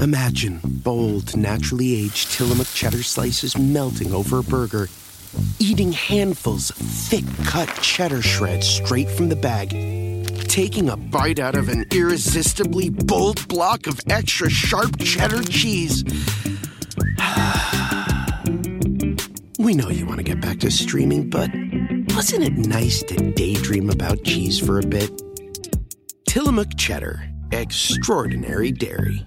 Imagine bold, naturally aged Tillamook cheddar slices melting over a burger, eating handfuls of thick cut cheddar shreds straight from the bag, taking a bite out of an irresistibly bold block of extra sharp cheddar cheese. we know you want to get back to streaming, but wasn't it nice to daydream about cheese for a bit? Tillamook Cheddar, extraordinary dairy.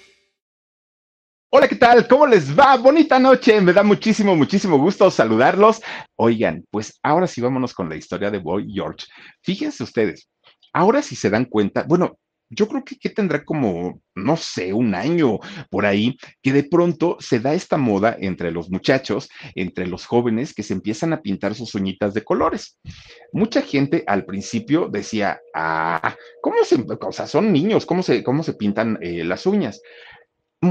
Hola, ¿qué tal? ¿Cómo les va? Bonita noche. Me da muchísimo, muchísimo gusto saludarlos. Oigan, pues ahora sí vámonos con la historia de Boy George. Fíjense ustedes, ahora sí se dan cuenta, bueno, yo creo que, tendrá como, no sé, un año por ahí, que de pronto se da esta moda entre los muchachos, entre los jóvenes, que se empiezan a pintar sus uñitas de colores. Mucha gente al principio decía, ah, ¿cómo se, o sea, son niños, ¿cómo se, cómo se pintan eh, las uñas?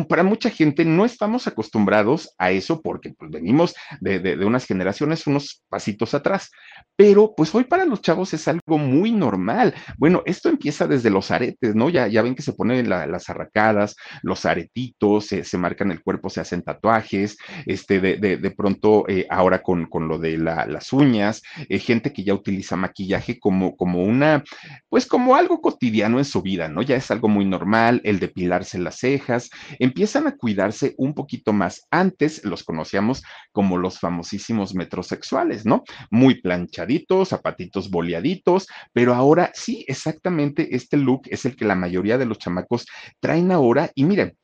Para mucha gente no estamos acostumbrados a eso porque pues, venimos de, de, unas generaciones unos pasitos atrás, pero pues hoy para los chavos es algo muy normal. Bueno, esto empieza desde los aretes, ¿no? Ya, ya ven que se ponen la, las arracadas, los aretitos, se, se, marcan el cuerpo, se hacen tatuajes, este, de, de pronto eh, ahora con, con, lo de la, las uñas, eh, gente que ya utiliza maquillaje como, como una, pues como algo cotidiano en su vida, ¿no? Ya es algo muy normal, el depilarse las cejas, empiezan a cuidarse un poquito más. Antes los conocíamos como los famosísimos metrosexuales, ¿no? Muy planchaditos, zapatitos boleaditos, pero ahora sí, exactamente este look es el que la mayoría de los chamacos traen ahora y miren,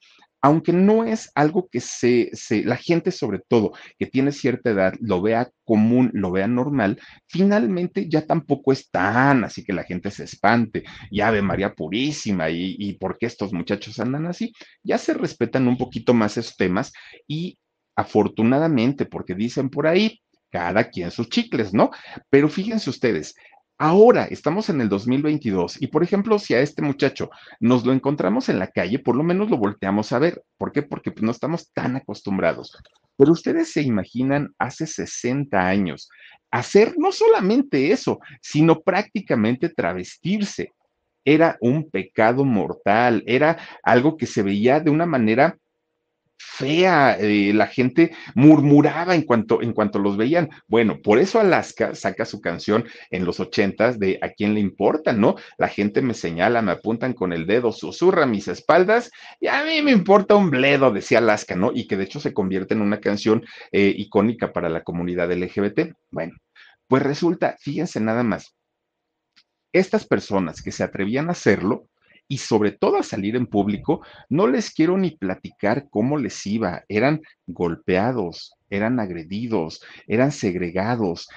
aunque no es algo que se, se, la gente sobre todo que tiene cierta edad lo vea común, lo vea normal, finalmente ya tampoco es tan así que la gente se espante, ya ve María Purísima y, y por qué estos muchachos andan así, ya se respetan un poquito más esos temas y afortunadamente, porque dicen por ahí, cada quien sus chicles, ¿no? Pero fíjense ustedes, Ahora estamos en el 2022 y, por ejemplo, si a este muchacho nos lo encontramos en la calle, por lo menos lo volteamos a ver. ¿Por qué? Porque pues, no estamos tan acostumbrados. Pero ustedes se imaginan hace 60 años hacer no solamente eso, sino prácticamente travestirse. Era un pecado mortal, era algo que se veía de una manera fea, eh, la gente murmuraba en cuanto, en cuanto los veían. Bueno, por eso Alaska saca su canción en los ochentas de ¿A quién le importa? ¿No? La gente me señala, me apuntan con el dedo, susurra mis espaldas y a mí me importa un bledo, decía Alaska, ¿no? Y que de hecho se convierte en una canción eh, icónica para la comunidad LGBT. Bueno, pues resulta, fíjense nada más, estas personas que se atrevían a hacerlo, y sobre todo a salir en público, no les quiero ni platicar cómo les iba. Eran golpeados, eran agredidos, eran segregados.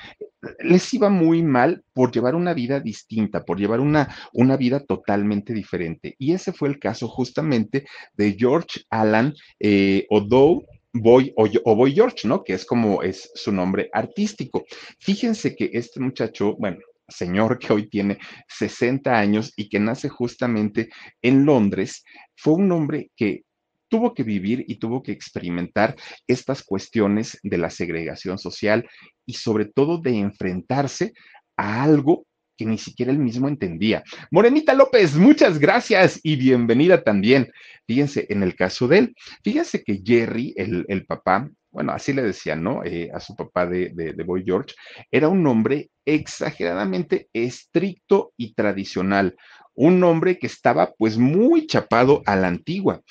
Les iba muy mal por llevar una vida distinta, por llevar una, una vida totalmente diferente. Y ese fue el caso justamente de George Allan eh, O'Dow Boy o, o, Boy George, ¿no? Que es como es su nombre artístico. Fíjense que este muchacho, bueno, señor que hoy tiene 60 años y que nace justamente en Londres, fue un hombre que tuvo que vivir y tuvo que experimentar estas cuestiones de la segregación social y sobre todo de enfrentarse a algo que ni siquiera él mismo entendía. Morenita López, muchas gracias y bienvenida también. Fíjense, en el caso de él, fíjense que Jerry, el, el papá, bueno, así le decían, ¿no? Eh, a su papá de, de, de, Boy George, era un hombre exageradamente estricto y tradicional, un hombre que estaba pues muy chapado a la antigua.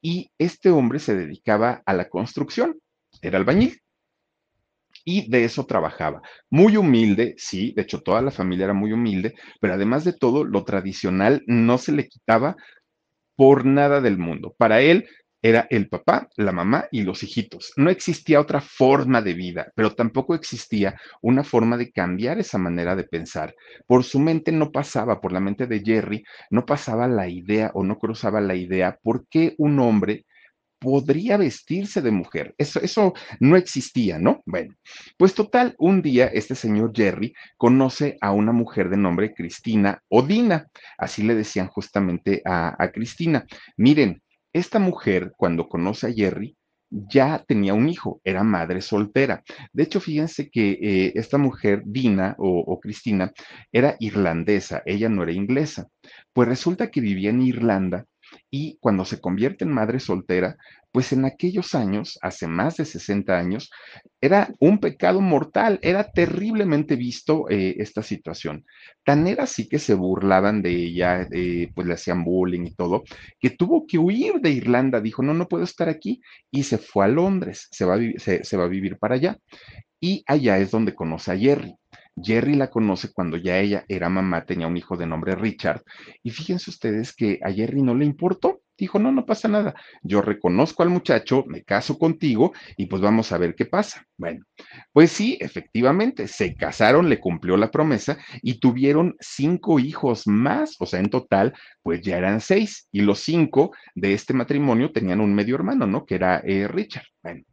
Y este hombre se dedicaba a la construcción, era albañil y de eso trabajaba. Muy humilde, sí, de hecho toda la familia era muy humilde, pero además de todo, lo tradicional no se le quitaba por nada del mundo. Para él, Era el papá, la mamá y los hijitos. No existía otra forma de vida, pero tampoco existía una forma de cambiar esa manera de pensar. Por su mente no pasaba, por la mente de Jerry, no pasaba la idea o no cruzaba la idea por qué un hombre podría vestirse de mujer. Eso, eso no existía, ¿no? Bueno, pues total, un día este señor Jerry conoce a una mujer de nombre Cristina Odina, así le decían justamente a, a Cristina. Miren, esta mujer cuando conoce a Jerry, ya tenía un hijo, era madre soltera. De hecho, fíjense que eh, esta mujer, Dina o, o, Cristina, era irlandesa, ella no era inglesa. Pues resulta que vivía en Irlanda y cuando se convierte en madre soltera, pues en aquellos años, hace más de 60 años, era un pecado mortal, era terriblemente visto eh, esta situación. Tan era así que se burlaban de ella, eh, pues le hacían bullying y todo, que tuvo que huir de Irlanda, dijo, no, no puedo estar aquí, y se fue a Londres, se va a, se, se va a vivir para allá. Y allá es donde conoce a Jerry. Jerry la conoce cuando ya ella era mamá, tenía un hijo de nombre Richard. Y fíjense ustedes que a Jerry no le importó. Dijo, no, no pasa nada. Yo reconozco al muchacho, me caso contigo y pues vamos a ver qué pasa. Bueno, pues sí, efectivamente, se casaron, le cumplió la promesa y tuvieron cinco hijos más. O sea, en total, pues ya eran seis. Y los cinco de este matrimonio tenían un medio hermano, ¿no? Que era eh, Richard. Bueno,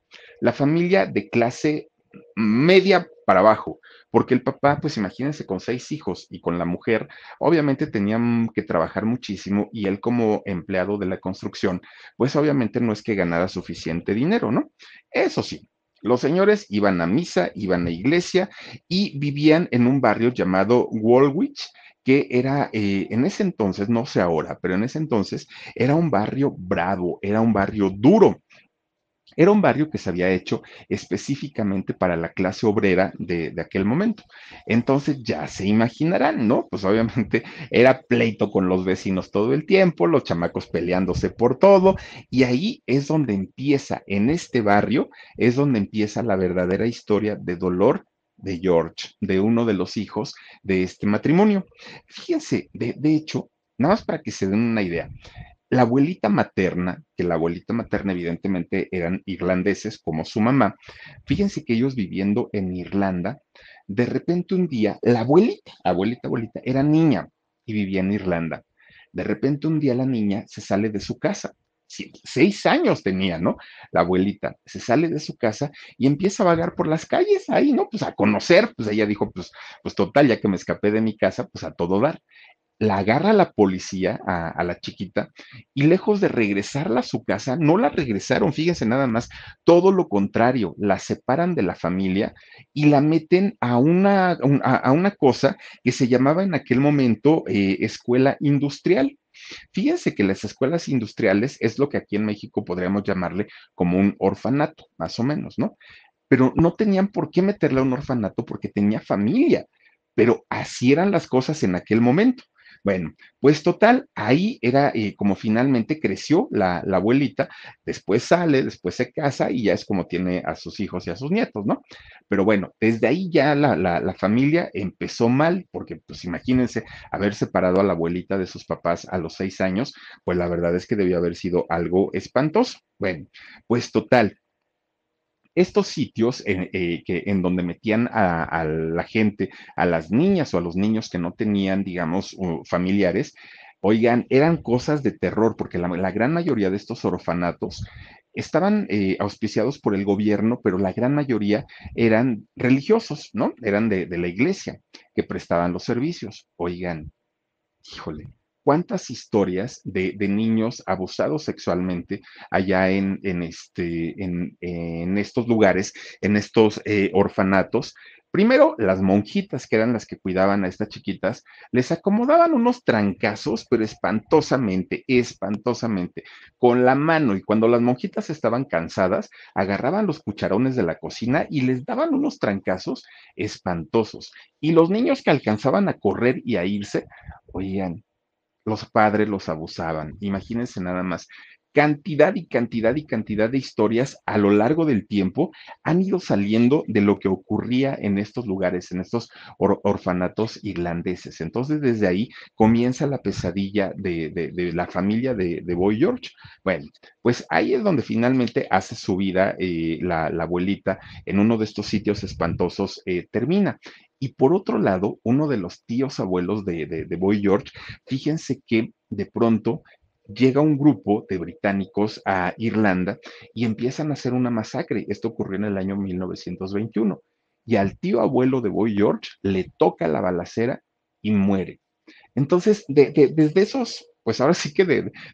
la familia de clase media para abajo, porque el papá, pues imagínense, con seis hijos y con la mujer, obviamente tenían que trabajar muchísimo y él como empleado de la construcción, pues obviamente no es que ganara suficiente dinero, ¿no? Eso sí. Los señores iban a misa, iban a iglesia y vivían en un barrio llamado Woolwich, que era eh, en ese entonces, no sé ahora, pero en ese entonces era un barrio bravo, era un barrio duro. Era un barrio que se había hecho específicamente para la clase obrera de, aquel momento. Entonces ya se imaginarán, ¿no? Pues obviamente era pleito con los vecinos todo el tiempo, los chamacos peleándose por todo, y ahí es donde empieza, en este barrio, es donde empieza la verdadera historia de dolor de George, de uno de los hijos de este matrimonio. Fíjense, de hecho, nada más para que se den una idea, la abuelita materna, que la abuelita materna evidentemente eran irlandeses como su mamá, fíjense que ellos viviendo en Irlanda, de repente un día, la abuelita, abuelita, abuelita, era niña y vivía en Irlanda. De repente un día la niña se sale de su casa. Seis años tenía, ¿no? La abuelita se sale de su casa y empieza a vagar por las calles ahí, ¿no? Pues a conocer, pues ella dijo, pues, pues total, ya que me escapé de mi casa, pues a todo dar la agarra la policía a, la chiquita y lejos de regresarla a su casa, no la regresaron, fíjense nada más, todo lo contrario, la separan de la familia y la meten a una, a, a una cosa que se llamaba en aquel momento eh, escuela industrial. Fíjense que las escuelas industriales es lo que aquí en México podríamos llamarle como un orfanato, más o menos, ¿no? Pero no tenían por qué meterla a un orfanato porque tenía familia, pero así eran las cosas en aquel momento. Bueno, pues total, ahí era eh, como finalmente creció la, abuelita, después sale, después se casa y ya es como tiene a sus hijos y a sus nietos, ¿no? Pero bueno, desde ahí ya la, la, la familia empezó mal, porque pues imagínense haber separado a la abuelita de sus papás a los seis años, pues la verdad es que debió haber sido algo espantoso. Bueno, pues total, estos sitios eh, eh, en donde metían a, la gente, a las niñas o a los niños que no tenían, digamos, familiares, oigan, eran cosas de terror, porque la, la gran mayoría de estos orfanatos estaban eh, auspiciados por el gobierno, pero la gran mayoría eran religiosos, ¿no? Eran de, de la iglesia que prestaban los servicios. Oigan, híjole, cuántas historias de, niños abusados sexualmente allá en, este, estos lugares, en estos eh, orfanatos. Primero, las monjitas, que eran las que cuidaban a estas chiquitas, les acomodaban unos trancazos, pero espantosamente, espantosamente, con la mano. Y cuando las monjitas estaban cansadas, agarraban los cucharones de la cocina y les daban unos trancazos espantosos. Y los niños que alcanzaban a correr y a irse, oían, los padres los abusaban. Imagínense nada más cantidad y cantidad y cantidad de historias a lo largo del tiempo han ido saliendo de lo que ocurría en estos lugares, en estos orfanatos irlandeses. Entonces, desde ahí comienza la pesadilla de, la familia de, Boy George. Bueno, pues ahí es donde finalmente hace su vida eh, la, abuelita en uno de estos sitios espantosos, eh, termina. Y por otro lado, uno de los tíos abuelos de, de Boy George, fíjense que de pronto llega un grupo de británicos a Irlanda y empiezan a hacer una masacre. Esto ocurrió en el año 1921. Y al tío abuelo de Boy George le toca la balacera y muere. Entonces, desde esos, pues ahora sí que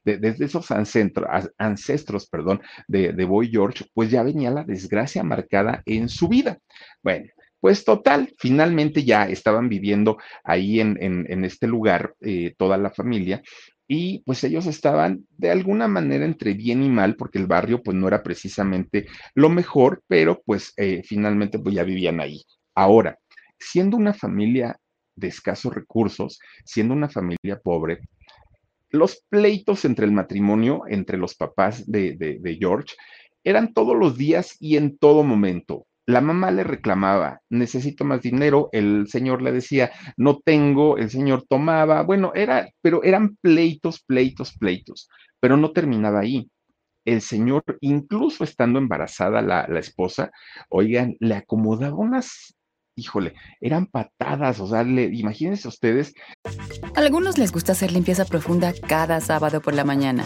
desde esos ancestros, ancestros perdón, de, Boy George, pues ya venía la desgracia marcada en su vida. Bueno, pues total, finalmente ya estaban viviendo ahí en, este lugar eh, toda la familia y pues ellos estaban de alguna manera entre bien y mal, porque el barrio pues no era precisamente lo mejor, pero pues eh, finalmente pues ya vivían ahí. Ahora, siendo una familia de escasos recursos, siendo una familia pobre, los pleitos entre el matrimonio, entre los papás de, de George, eran todos los días y en todo momento. La mamá le reclamaba, necesito más dinero, el señor le decía, no tengo, el señor tomaba, bueno, era, pero eran pleitos, pleitos, pleitos, pero no terminaba ahí. El señor, incluso estando embarazada la, esposa, oigan, le acomodaba unas híjole, eran patadas, o sea, imagínense ustedes. A algunos les gusta hacer limpieza profunda cada sábado por la mañana.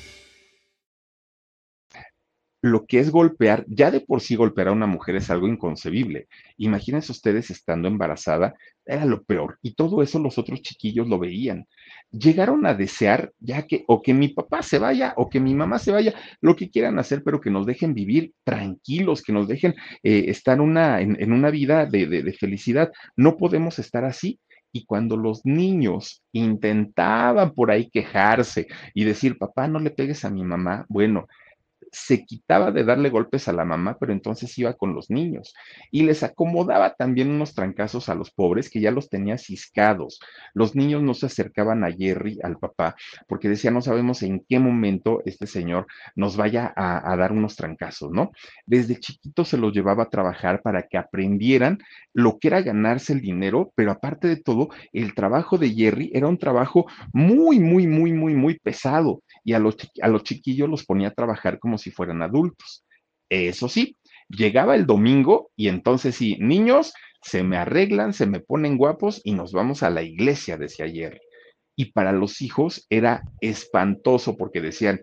lo que es golpear, ya de por sí golpear a una mujer es algo inconcebible. Imagínense ustedes estando embarazada, era lo peor. Y todo eso los otros chiquillos lo veían. Llegaron a desear ya que o que mi papá se vaya o que mi mamá se vaya, lo que quieran hacer, pero que nos dejen vivir tranquilos, que nos dejen eh, estar una, en, una vida de, de felicidad. No podemos estar así. Y cuando los niños intentaban por ahí quejarse y decir, papá, no le pegues a mi mamá, bueno, se quitaba de darle golpes a la mamá, pero entonces iba con los niños y les acomodaba también unos trancazos a los pobres que ya los tenía ciscados. Los niños no se acercaban a Jerry, al papá, porque decía, no sabemos en qué momento este señor nos vaya a, dar unos trancazos, ¿no? Desde chiquitos se los llevaba a trabajar para que aprendieran lo que era ganarse el dinero, pero aparte de todo, el trabajo de Jerry era un trabajo muy, muy, muy, muy, muy pesado y a los, a los chiquillos los ponía a trabajar como si fueran adultos. Eso sí, llegaba el domingo y entonces sí, niños, se me arreglan, se me ponen guapos y nos vamos a la iglesia, decía ayer. Y para los hijos era espantoso porque decían,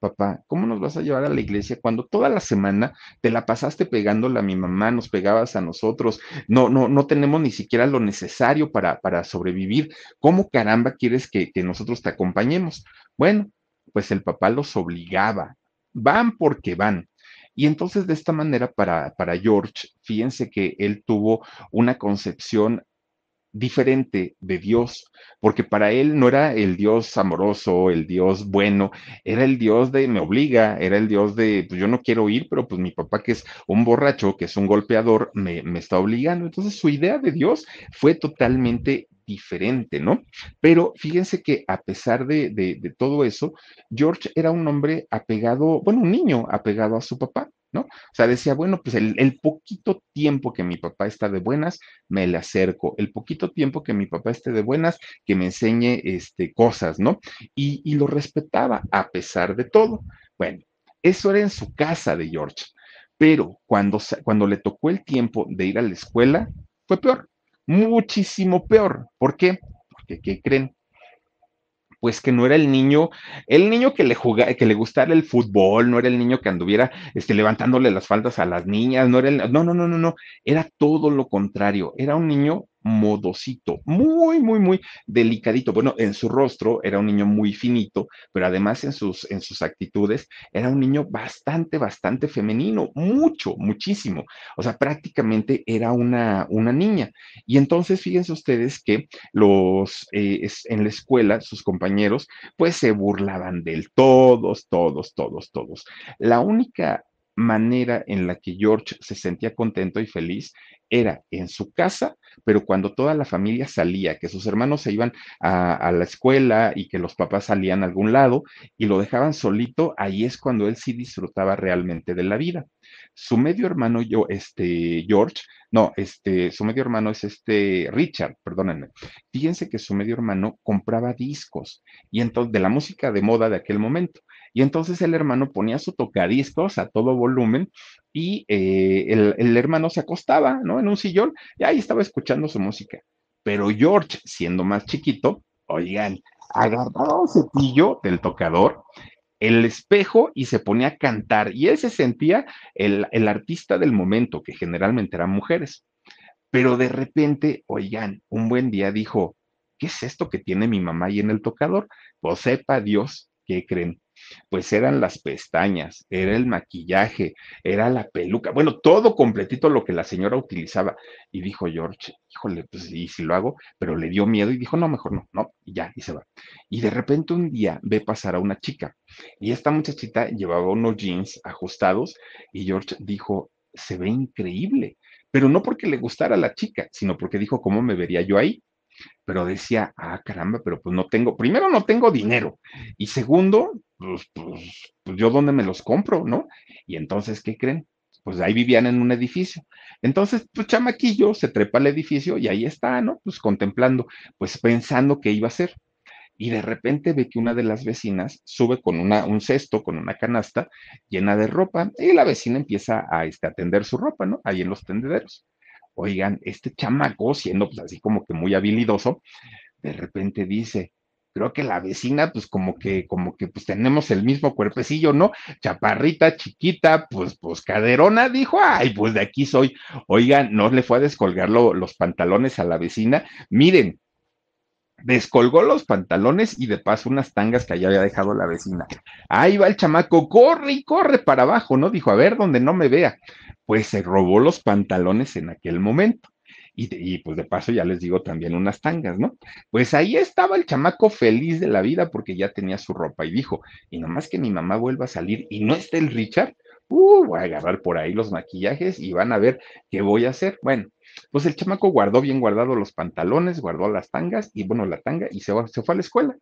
papá, ¿cómo nos vas a llevar a la iglesia cuando toda la semana te la pasaste pegándole a mi mamá, nos pegabas a nosotros, no, no, no tenemos ni siquiera lo necesario para, para sobrevivir? ¿Cómo caramba quieres que, que nosotros te acompañemos? Bueno, pues el papá los obligaba, van porque van. Y entonces de esta manera para, para George, fíjense que él tuvo una concepción diferente de Dios, porque para él no era el Dios amoroso, el Dios bueno, era el Dios de me obliga, era el Dios de pues yo no quiero ir, pero pues mi papá que es un borracho, que es un golpeador, me, me está obligando. Entonces su idea de Dios fue totalmente diferente, ¿no? Pero fíjense que a pesar de, de, todo eso, George era un hombre apegado, bueno, un niño apegado a su papá, ¿no? O sea, decía, bueno, pues el, el, poquito tiempo que mi papá está de buenas, me le acerco. El poquito tiempo que mi papá esté de buenas, que me enseñe este, cosas, ¿no? Y, y lo respetaba a pesar de todo. Bueno, eso era en su casa de George. Pero cuando, cuando le tocó el tiempo de ir a la escuela, fue peor muchísimo peor. ¿Por qué? Porque, ¿qué creen? Pues que no era el niño, el niño que le jugaba, que le gustara el fútbol, no era el niño que anduviera este, levantándole las faldas a las niñas, no era el, no, no, no, no, no, era todo lo contrario, era un niño modosito, muy, muy, muy delicadito. Bueno, en su rostro era un niño muy finito, pero además en sus, en sus actitudes era un niño bastante, bastante femenino, mucho, muchísimo. O sea, prácticamente era una, una niña. Y entonces, fíjense ustedes que los, eh, en la escuela, sus compañeros, pues se burlaban de él, todos, todos, todos, todos. La única manera en la que George se sentía contento y feliz era en su casa, pero cuando toda la familia salía, que sus hermanos se iban a, la escuela y que los papás salían a algún lado y lo dejaban solito, ahí es cuando él sí disfrutaba realmente de la vida. Su medio hermano, yo, este, George, no, este, su medio hermano es este Richard, perdónenme. Fíjense que su medio hermano compraba discos y entonces de la música de moda de aquel momento. Y entonces el hermano ponía su tocadiscos a todo volumen y eh, el, hermano se acostaba, ¿no? En un sillón y ahí estaba escuchando su música. Pero George, siendo más chiquito, oigan, agarraba un cepillo del tocador, el espejo y se ponía a cantar. Y él se sentía el, el artista del momento, que generalmente eran mujeres. Pero de repente, oigan, un buen día dijo, ¿qué es esto que tiene mi mamá ahí en el tocador? Pues sepa Dios, ¿qué creen? Pues eran las pestañas, era el maquillaje, era la peluca, bueno, todo completito lo que la señora utilizaba. Y dijo George, híjole, pues y si lo hago, pero le dio miedo y dijo, no, mejor no, no, y ya, y se va. Y de repente un día ve pasar a una chica y esta muchachita llevaba unos jeans ajustados y George dijo, se ve increíble, pero no porque le gustara la chica, sino porque dijo, ¿cómo me vería yo ahí? Pero decía, ah, caramba, pero pues no tengo, primero no tengo dinero y segundo, pues, pues, pues, yo dónde me los compro, ¿no? Y entonces, ¿qué creen? Pues ahí vivían en un edificio. Entonces, pues chamaquillo se trepa al edificio y ahí está, ¿no? Pues contemplando, pues pensando qué iba a hacer. Y de repente ve que una de las vecinas sube con una, un cesto, con una canasta llena de ropa, y la vecina empieza a este, atender su ropa, ¿no? Ahí en los tendederos. Oigan, este chamaco, siendo pues así como que muy habilidoso, de repente dice, creo que la vecina, pues como que, como que, pues tenemos el mismo cuerpecillo, ¿no? Chaparrita, chiquita, pues, pues caderona, dijo, ay, pues de aquí soy. Oigan, no le fue a descolgar los pantalones a la vecina. Miren, descolgó los pantalones y de paso unas tangas que allá había dejado la vecina. Ahí va el chamaco, corre y corre para abajo, ¿no? Dijo, a ver, donde no me vea. Pues se robó los pantalones en aquel momento. Y, pues de paso ya les digo también unas tangas, ¿no? Pues ahí estaba el chamaco feliz de la vida porque ya tenía su ropa y dijo, y nomás que mi mamá vuelva a salir y no esté el Richard, uh, voy a agarrar por ahí los maquillajes y van a ver qué voy a hacer. Bueno, pues el chamaco guardó bien guardado los pantalones, guardó las tangas y bueno, la tanga y se, se fue a la escuela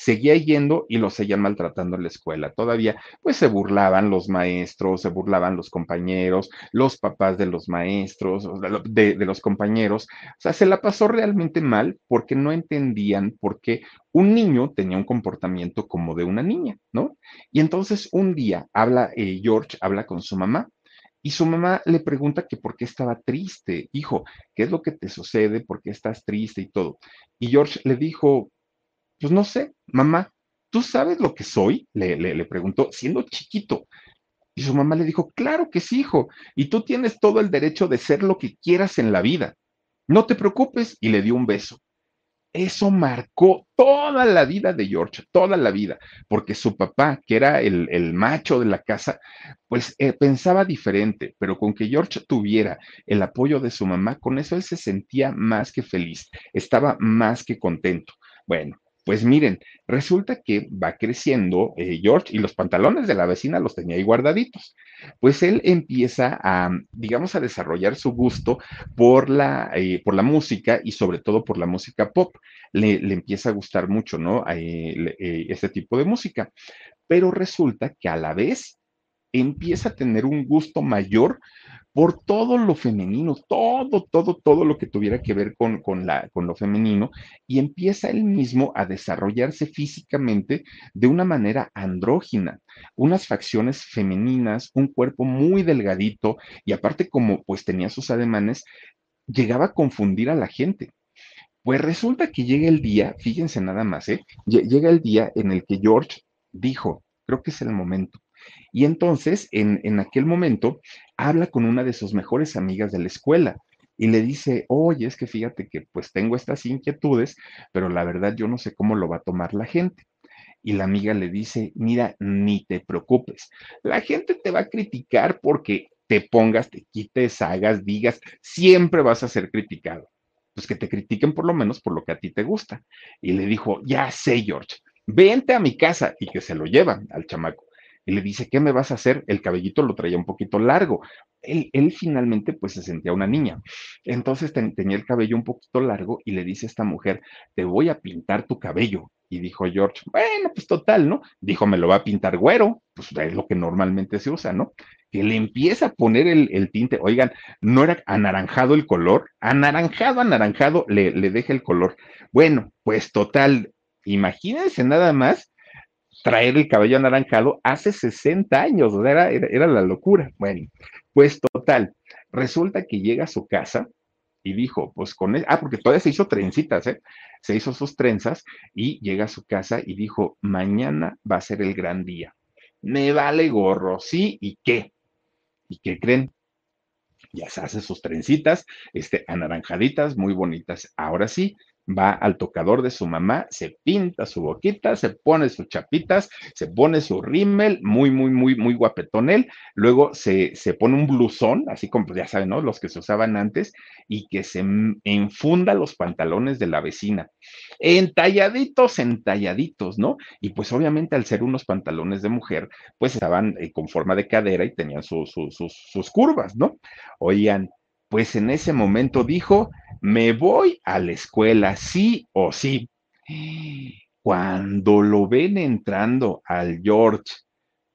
seguía yendo y lo seguían maltratando en la escuela. Todavía, pues se burlaban los maestros, se burlaban los compañeros, los papás de los maestros, de, los compañeros. O sea, se la pasó realmente mal porque no entendían por qué un niño tenía un comportamiento como de una niña, ¿no? Y entonces un día habla, eh, George habla con su mamá. Y su mamá le pregunta que por qué estaba triste, hijo, ¿qué es lo que te sucede? ¿Por qué estás triste y todo? Y George le dijo, pues no sé, mamá, ¿tú sabes lo que soy? Le, preguntó, siendo chiquito. Y su mamá le dijo, claro que sí, hijo, y tú tienes todo el derecho de ser lo que quieras en la vida. No te preocupes, y le dio un beso. Eso marcó toda la vida de George, toda la vida, porque su papá, que era el, el macho de la casa, pues eh, pensaba diferente, pero con que George tuviera el apoyo de su mamá, con eso él se sentía más que feliz, estaba más que contento. Bueno, pues miren, resulta que va creciendo eh, George y los pantalones de la vecina los tenía ahí guardaditos. Pues él empieza a, digamos, a desarrollar su gusto por la, eh, por la música y sobre todo por la música pop. Le, empieza a gustar mucho, ¿no? Eh, este tipo de música. Pero resulta que a la vez empieza a tener un gusto mayor por todo lo femenino, todo, todo, todo lo que tuviera que ver con, con, la, con lo femenino, y empieza él mismo a desarrollarse físicamente de una manera andrógina, unas facciones femeninas, un cuerpo muy delgadito, y aparte como pues tenía sus ademanes, llegaba a confundir a la gente. Pues resulta que llega el día, fíjense nada más, ¿eh? llega el día en el que George dijo, creo que es el momento y entonces, en, aquel momento, habla con una de sus mejores amigas de la escuela. y le dice, oye, es que fíjate que pues tengo estas inquietudes, pero la verdad yo no sé cómo lo va a tomar la gente. Y la amiga le dice, mira, ni te preocupes, la gente te va a criticar porque te pongas, te quites, hagas, digas, siempre vas a ser criticado. Pues que te critiquen por lo menos por lo que a ti te gusta. Y le dijo, ya sé, George, vente a mi casa y que se lo llevan al chamaco. Le dice, ¿qué me vas a hacer? El cabellito lo traía un poquito largo. Él, finalmente pues se sentía una niña. Entonces tenía el cabello un poquito largo y le dice a esta mujer, te voy a pintar tu cabello. Y dijo George, bueno, pues total, ¿no? Dijo, me lo va a pintar güero, pues es lo que normalmente se usa, ¿no? Que le empieza a poner el, tinte, oigan, no era anaranjado el color, anaranjado, anaranjado, le, le deja el color. Bueno, pues total, imagínense nada más traer el cabello anaranjado hace 60 años, era, era, era la locura. Bueno, pues total, resulta que llega a su casa y dijo, pues con él, ah, porque todavía se hizo trencitas, ¿eh? Se hizo sus trenzas y llega a su casa y dijo, mañana va a ser el gran día. Me vale gorro, sí, ¿y qué? ¿Y qué creen? Ya se hace sus trencitas, este, anaranjaditas, muy bonitas. Ahora sí, va al tocador de su mamá, se pinta su boquita, se pone sus chapitas, se pone su rímel, muy, muy, muy, muy guapetón él, luego se, se pone un blusón, así como pues, ya saben, ¿no? Los que se usaban antes, y que se enfunda los pantalones de la vecina. Entalladitos, entalladitos, ¿no? Y pues obviamente al ser unos pantalones de mujer, pues estaban eh, con forma de cadera y tenían sus, sus curvas, ¿no? Oían, pues en ese momento dijo, me voy a la escuela, sí o sí. Cuando lo ven entrando al George,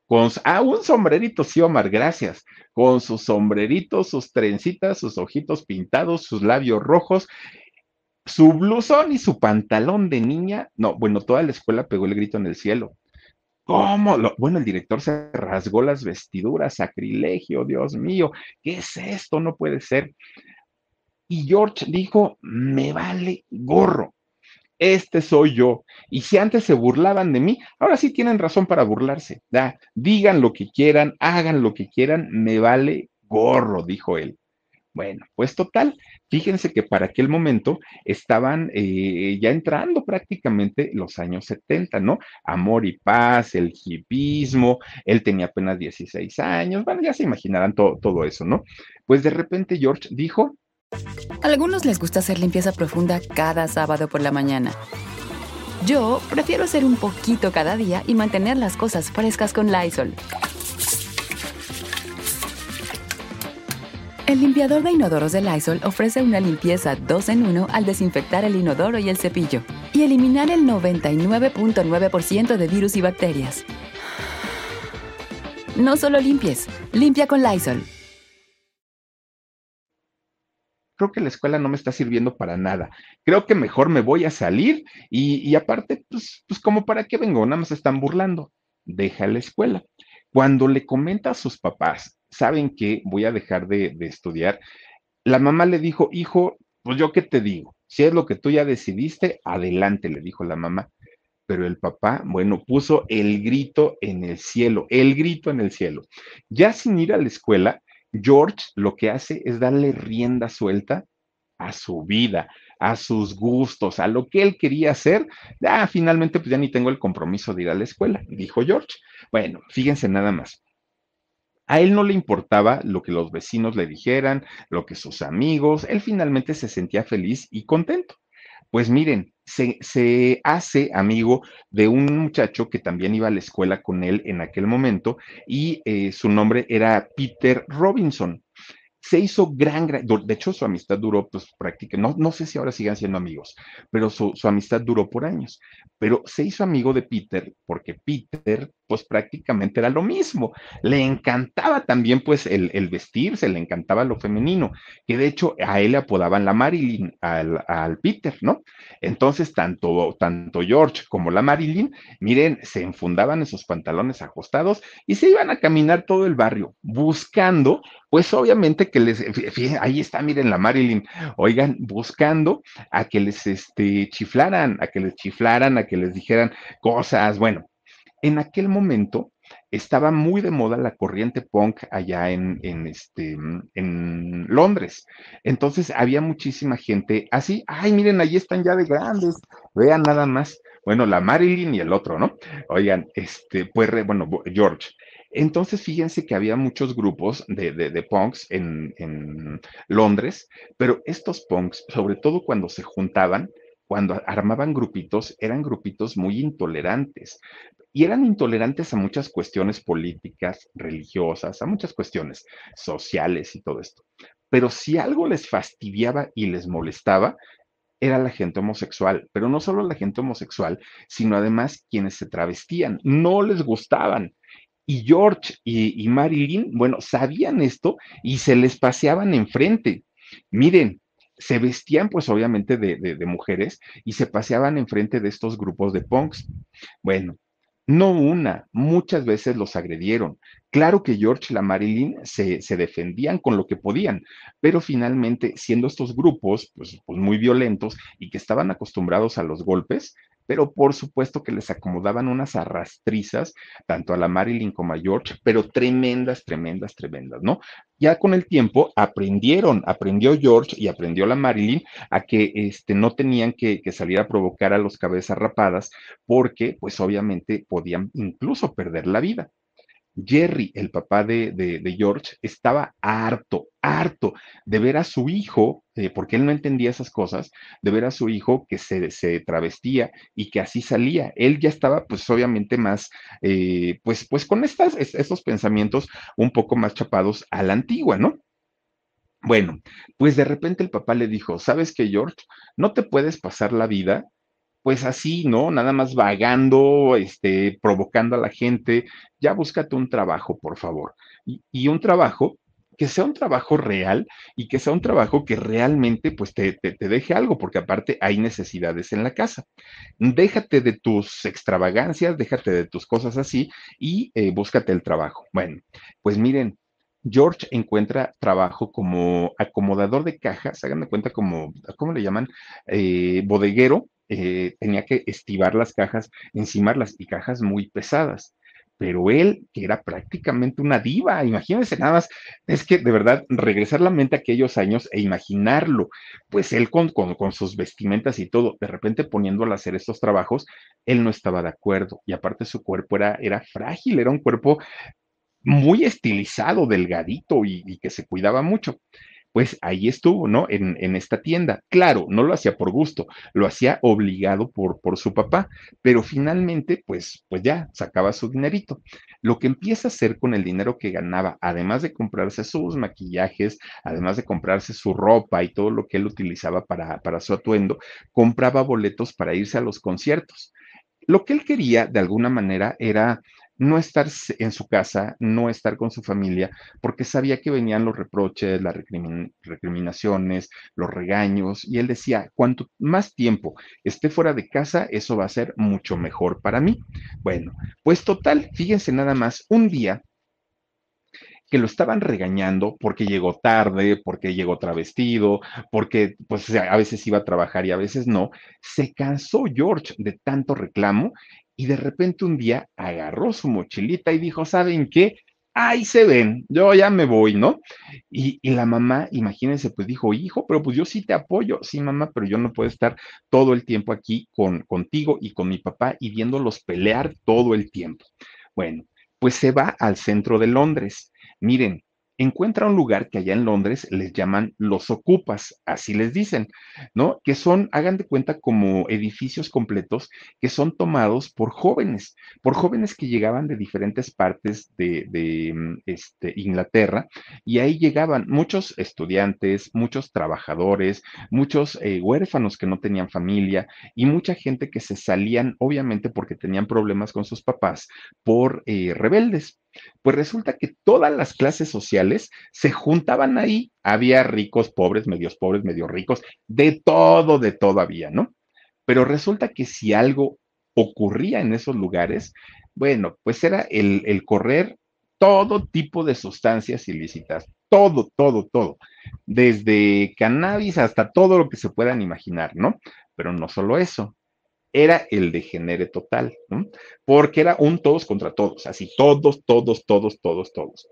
con ah, un sombrerito, sí, Omar, gracias, con sus sombreritos, sus trencitas, sus ojitos pintados, sus labios rojos, su blusón y su pantalón de niña, no, bueno, toda la escuela pegó el grito en el cielo. ¿Cómo? bueno, el director se rasgó las vestiduras, sacrilegio, Dios mío, ¿qué es esto? No puede ser. Y George dijo, me vale gorro, este soy yo. Y si antes se burlaban de mí, ahora sí tienen razón para burlarse. Da, digan lo que quieran, hagan lo que quieran, me vale gorro, dijo él. Bueno, pues total, fíjense que para aquel momento estaban eh, ya entrando prácticamente los años 70, ¿no? Amor y paz, el hipismo, él tenía apenas 16 años, bueno, ya se imaginarán todo eso, ¿no? Pues de repente George dijo... A algunos les gusta hacer limpieza profunda cada sábado por la mañana. Yo prefiero hacer un poquito cada día y mantener las cosas frescas con Lysol. El limpiador de inodoros de Lysol ofrece una limpieza 2 en 1 al desinfectar el inodoro y el cepillo y eliminar el 99.9% de virus y bacterias. No solo limpies, limpia con Lysol. Creo que la escuela no me está sirviendo para nada. Creo que mejor me voy a salir y, aparte, pues, pues como para qué vengo, nada más están burlando. Deja la escuela. Cuando le comenta a sus papás ¿saben qué? Voy a dejar de, estudiar. La mamá le dijo, hijo, pues yo qué te digo, si es lo que tú ya decidiste, adelante, le dijo la mamá. Pero el papá, bueno, puso el grito en el cielo, el grito en el cielo. Ya sin ir a la escuela, George lo que hace es darle rienda suelta a su vida, a sus gustos, a lo que él quería hacer. Ah, finalmente, pues ya ni tengo el compromiso de ir a la escuela, dijo George. Bueno, fíjense nada más. A él no le importaba lo que los vecinos le dijeran, lo que sus amigos, él finalmente se sentía feliz y contento. Pues miren, se, hace amigo de un muchacho que también iba a la escuela con él en aquel momento y eh, su nombre era Peter Robinson se hizo gran, de hecho su amistad duró pues prácticamente, no, no sé si ahora sigan siendo amigos, pero su, su, amistad duró por años, pero se hizo amigo de Peter porque Peter pues prácticamente era lo mismo, le encantaba también pues el, el vestirse, le encantaba lo femenino, que de hecho a él le apodaban la Marilyn, al, al Peter, ¿no? Entonces tanto, tanto George como la Marilyn, miren, se enfundaban en sus pantalones ajustados y se iban a caminar todo el barrio buscando pues obviamente que les, ahí está, miren la Marilyn, oigan, buscando a que les este, chiflaran, a que les chiflaran, a que les dijeran cosas. Bueno, en aquel momento, estaba muy de moda la corriente punk allá en, en, este, en Londres. Entonces había muchísima gente así, ay, miren, ahí están ya de grandes, vean nada más. Bueno, la Marilyn y el otro, ¿no? Oigan, este, pues, bueno, George. Entonces, fíjense que había muchos grupos de, de, punks en, en, Londres, pero estos punks, sobre todo cuando se juntaban, cuando armaban grupitos, eran grupitos muy intolerantes. Y eran intolerantes a muchas cuestiones políticas, religiosas, a muchas cuestiones sociales y todo esto. Pero si algo les fastidiaba y les molestaba, era la gente homosexual, pero no solo la gente homosexual, sino además quienes se travestían, no les gustaban. Y George y, Marilyn, bueno, sabían esto y se les paseaban enfrente. Miren, se vestían pues obviamente de, mujeres y se paseaban enfrente de estos grupos de punks. Bueno, no una, muchas veces los agredieron. Claro que George y la Marilyn se, se, defendían con lo que podían, pero finalmente, siendo estos grupos pues, pues muy violentos y que estaban acostumbrados a los golpes, pero por supuesto que les acomodaban unas arrastrizas, tanto a la Marilyn como a George, pero tremendas, tremendas, tremendas, ¿no? Ya con el tiempo aprendieron, aprendió George y aprendió la Marilyn a que este, no tenían que, que salir a provocar a los cabezas rapadas porque pues obviamente podían incluso perder la vida. Jerry, el papá de, George, estaba harto, harto de ver a su hijo, eh, porque él no entendía esas cosas, de ver a su hijo que se, se travestía y que así salía. Él ya estaba, pues obviamente más, eh, pues, pues con estos pensamientos un poco más chapados a la antigua, ¿no? Bueno, pues de repente el papá le dijo, ¿sabes qué, George? No te puedes pasar la vida pues así, ¿no? Nada más vagando, este, provocando a la gente. Ya búscate un trabajo, por favor. Y, un trabajo que sea un trabajo real y que sea un trabajo que realmente pues te, te, deje algo, porque aparte hay necesidades en la casa. Déjate de tus extravagancias, déjate de tus cosas así y eh, búscate el trabajo. Bueno, pues miren, George encuentra trabajo como acomodador de cajas, hagan de cuenta como, ¿cómo le llaman? Eh, bodeguero eh, tenía que estivar las cajas, encimarlas y cajas muy pesadas. Pero él, que era prácticamente una diva, imagínense nada más, es que de verdad regresar la mente a aquellos años e imaginarlo, pues él con, sus vestimentas y todo, de repente poniéndolo a hacer estos trabajos, él no estaba de acuerdo y aparte su cuerpo era frágil, era un cuerpo muy estilizado, delgadito y que se cuidaba mucho pues ahí estuvo, ¿no? En, esta tienda. Claro, no lo hacía por gusto, lo hacía obligado por, por su papá, pero finalmente, pues, pues ya sacaba su dinerito. Lo que empieza a hacer con el dinero que ganaba, además de comprarse sus maquillajes, además de comprarse su ropa y todo lo que él utilizaba para, para su atuendo, compraba boletos para irse a los conciertos. Lo que él quería, de alguna manera, era no estar en su casa, no estar con su familia, porque sabía que venían los reproches, las recriminaciones, los regaños, y él decía, cuanto más tiempo esté fuera de casa, eso va a ser mucho mejor para mí. Bueno, pues total, fíjense nada más, un día que lo estaban regañando porque llegó tarde, porque llegó travestido, porque pues a veces iba a trabajar y a veces no, se cansó George de tanto reclamo y de repente un día agarró su mochilita y dijo, ¿saben qué? Ahí se ven, yo ya me voy, ¿no? Y, la mamá, imagínense, pues dijo, hijo, pero pues yo sí te apoyo, sí, mamá, pero yo no puedo estar todo el tiempo aquí con, contigo y con mi papá y viéndolos pelear todo el tiempo. Bueno, pues se va al centro de Londres. Miren, encuentra un lugar que allá en Londres les llaman los ocupas, así les dicen, ¿no? Que son, hagan de cuenta, como edificios completos que son tomados por jóvenes, por jóvenes que llegaban de diferentes partes de, mm, este, Inglaterra y ahí llegaban muchos estudiantes, muchos trabajadores, muchos eh, huérfanos que no tenían familia y mucha gente que se salían, obviamente porque tenían problemas con sus papás, por eh, rebeldes. Pues resulta que todas las clases sociales se juntaban ahí. Había ricos, pobres, medios pobres, medios ricos, de todo, de todo había, ¿no? Pero resulta que si algo ocurría en esos lugares, bueno, pues era el, el correr todo tipo de sustancias ilícitas, todo, todo, todo, desde cannabis hasta todo lo que se puedan imaginar, ¿no? Pero no solo eso, era el degenere total, ¿no? porque era un todos contra todos, así todos, todos, todos, todos, todos.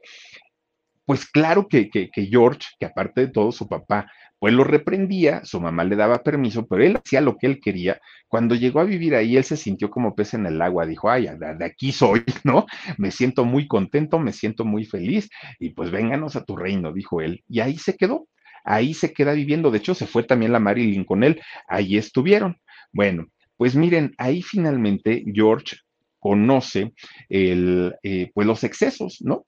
Pues claro que, que, George, que aparte de todo su papá, pues lo reprendía, su mamá le daba permiso, pero él hacía lo que él quería. Cuando llegó a vivir ahí, él se sintió como pez en el agua, dijo, ay, de aquí soy, ¿no? Me siento muy contento, me siento muy feliz, y pues vénganos a tu reino, dijo él. Y ahí se quedó, ahí se queda viviendo. De hecho, se fue también la Marilyn con él, ahí estuvieron. Bueno, pues miren, ahí finalmente George conoce el, eh, pues los excesos, ¿no?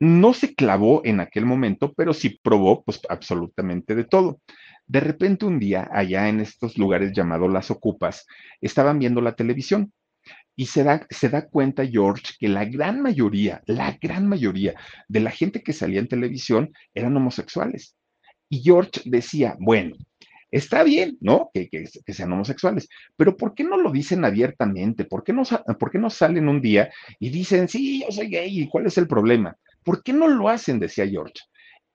No se clavó en aquel momento, pero sí probó pues absolutamente de todo. De repente un día, allá en estos lugares llamados las ocupas, estaban viendo la televisión y se da, se da cuenta George que la gran mayoría, la gran mayoría de la gente que salía en televisión eran homosexuales. Y George decía, bueno, Está bien, ¿no? Que, que, sean homosexuales, pero ¿por qué no lo dicen abiertamente? ¿Por qué, no, ¿Por qué no salen un día y dicen, sí, yo soy gay, ¿y cuál es el problema? ¿Por qué no lo hacen? decía George.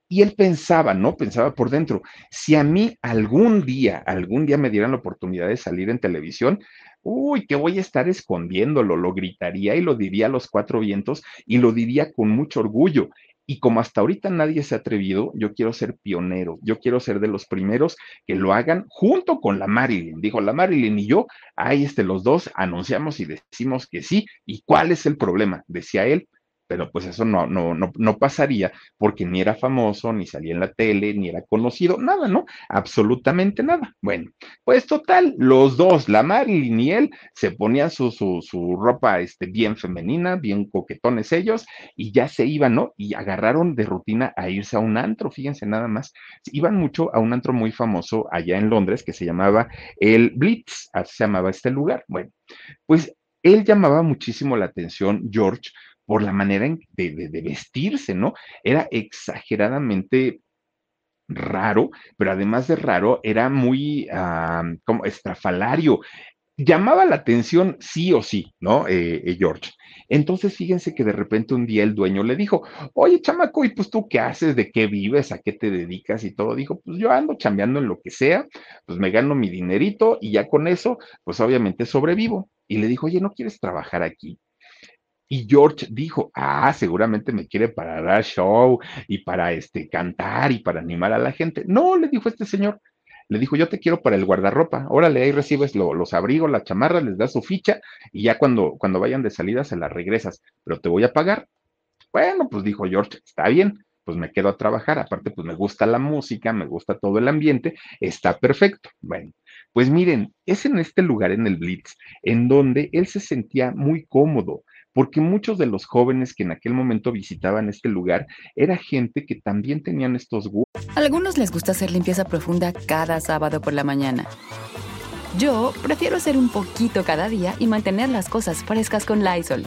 Y él pensaba, ¿no? Pensaba por dentro, si a mí algún día, algún día me dieran la oportunidad de salir en televisión, uy, que voy a estar escondiéndolo, lo gritaría y lo diría a los cuatro vientos y lo diría con mucho orgullo. Y como hasta ahorita nadie se ha atrevido, yo quiero ser pionero, yo quiero ser de los primeros que lo hagan junto con la Marilyn. Dijo la Marilyn y yo, ahí este, los dos anunciamos y decimos que sí. ¿Y cuál es el problema? Decía él, pero pues eso no, no, no, no pasaría porque ni era famoso, ni salía en la tele, ni era conocido, nada, ¿no? Absolutamente nada. Bueno, pues total, los dos, la Marilyn y él, se ponían su, su, su ropa este, bien femenina, bien coquetones ellos, y ya se iban, ¿no? Y agarraron de rutina a irse a un antro, fíjense nada más. Iban mucho a un antro muy famoso allá en Londres que se llamaba el Blitz, así se llamaba este lugar. Bueno, pues él llamaba muchísimo la atención, George, por la manera de, vestirse, ¿no? Era exageradamente raro, pero además de raro, era muy como estrafalario. Llamaba la atención sí o sí, ¿no? Eh, eh, George. Entonces, fíjense que de repente un día el dueño le dijo, oye, chamaco, ¿y pues tú qué haces? ¿De qué vives? ¿A qué te dedicas? Y todo. Dijo, pues yo ando chambeando en lo que sea, pues me gano mi dinerito y ya con eso, pues obviamente sobrevivo. Y le dijo, oye, ¿no quieres trabajar aquí? Y George dijo, ah, seguramente me quiere para dar show y para este, cantar y para animar a la gente. No, le dijo este señor, le dijo, yo te quiero para el guardarropa, órale, ahí recibes los abrigos, la chamarra, les das su ficha y ya cuando, cuando vayan de salida se la regresas, pero te voy a pagar. Bueno, pues dijo George, está bien, pues me quedo a trabajar, aparte pues me gusta la música, me gusta todo el ambiente, está perfecto. Bueno, pues miren, es en este lugar, en el Blitz, en donde él se sentía muy cómodo, porque muchos de los jóvenes que en aquel momento visitaban este lugar era gente que también tenían estos gustos. algunos les gusta hacer limpieza profunda cada sábado por la mañana. Yo prefiero hacer un poquito cada día y mantener las cosas frescas con Lysol.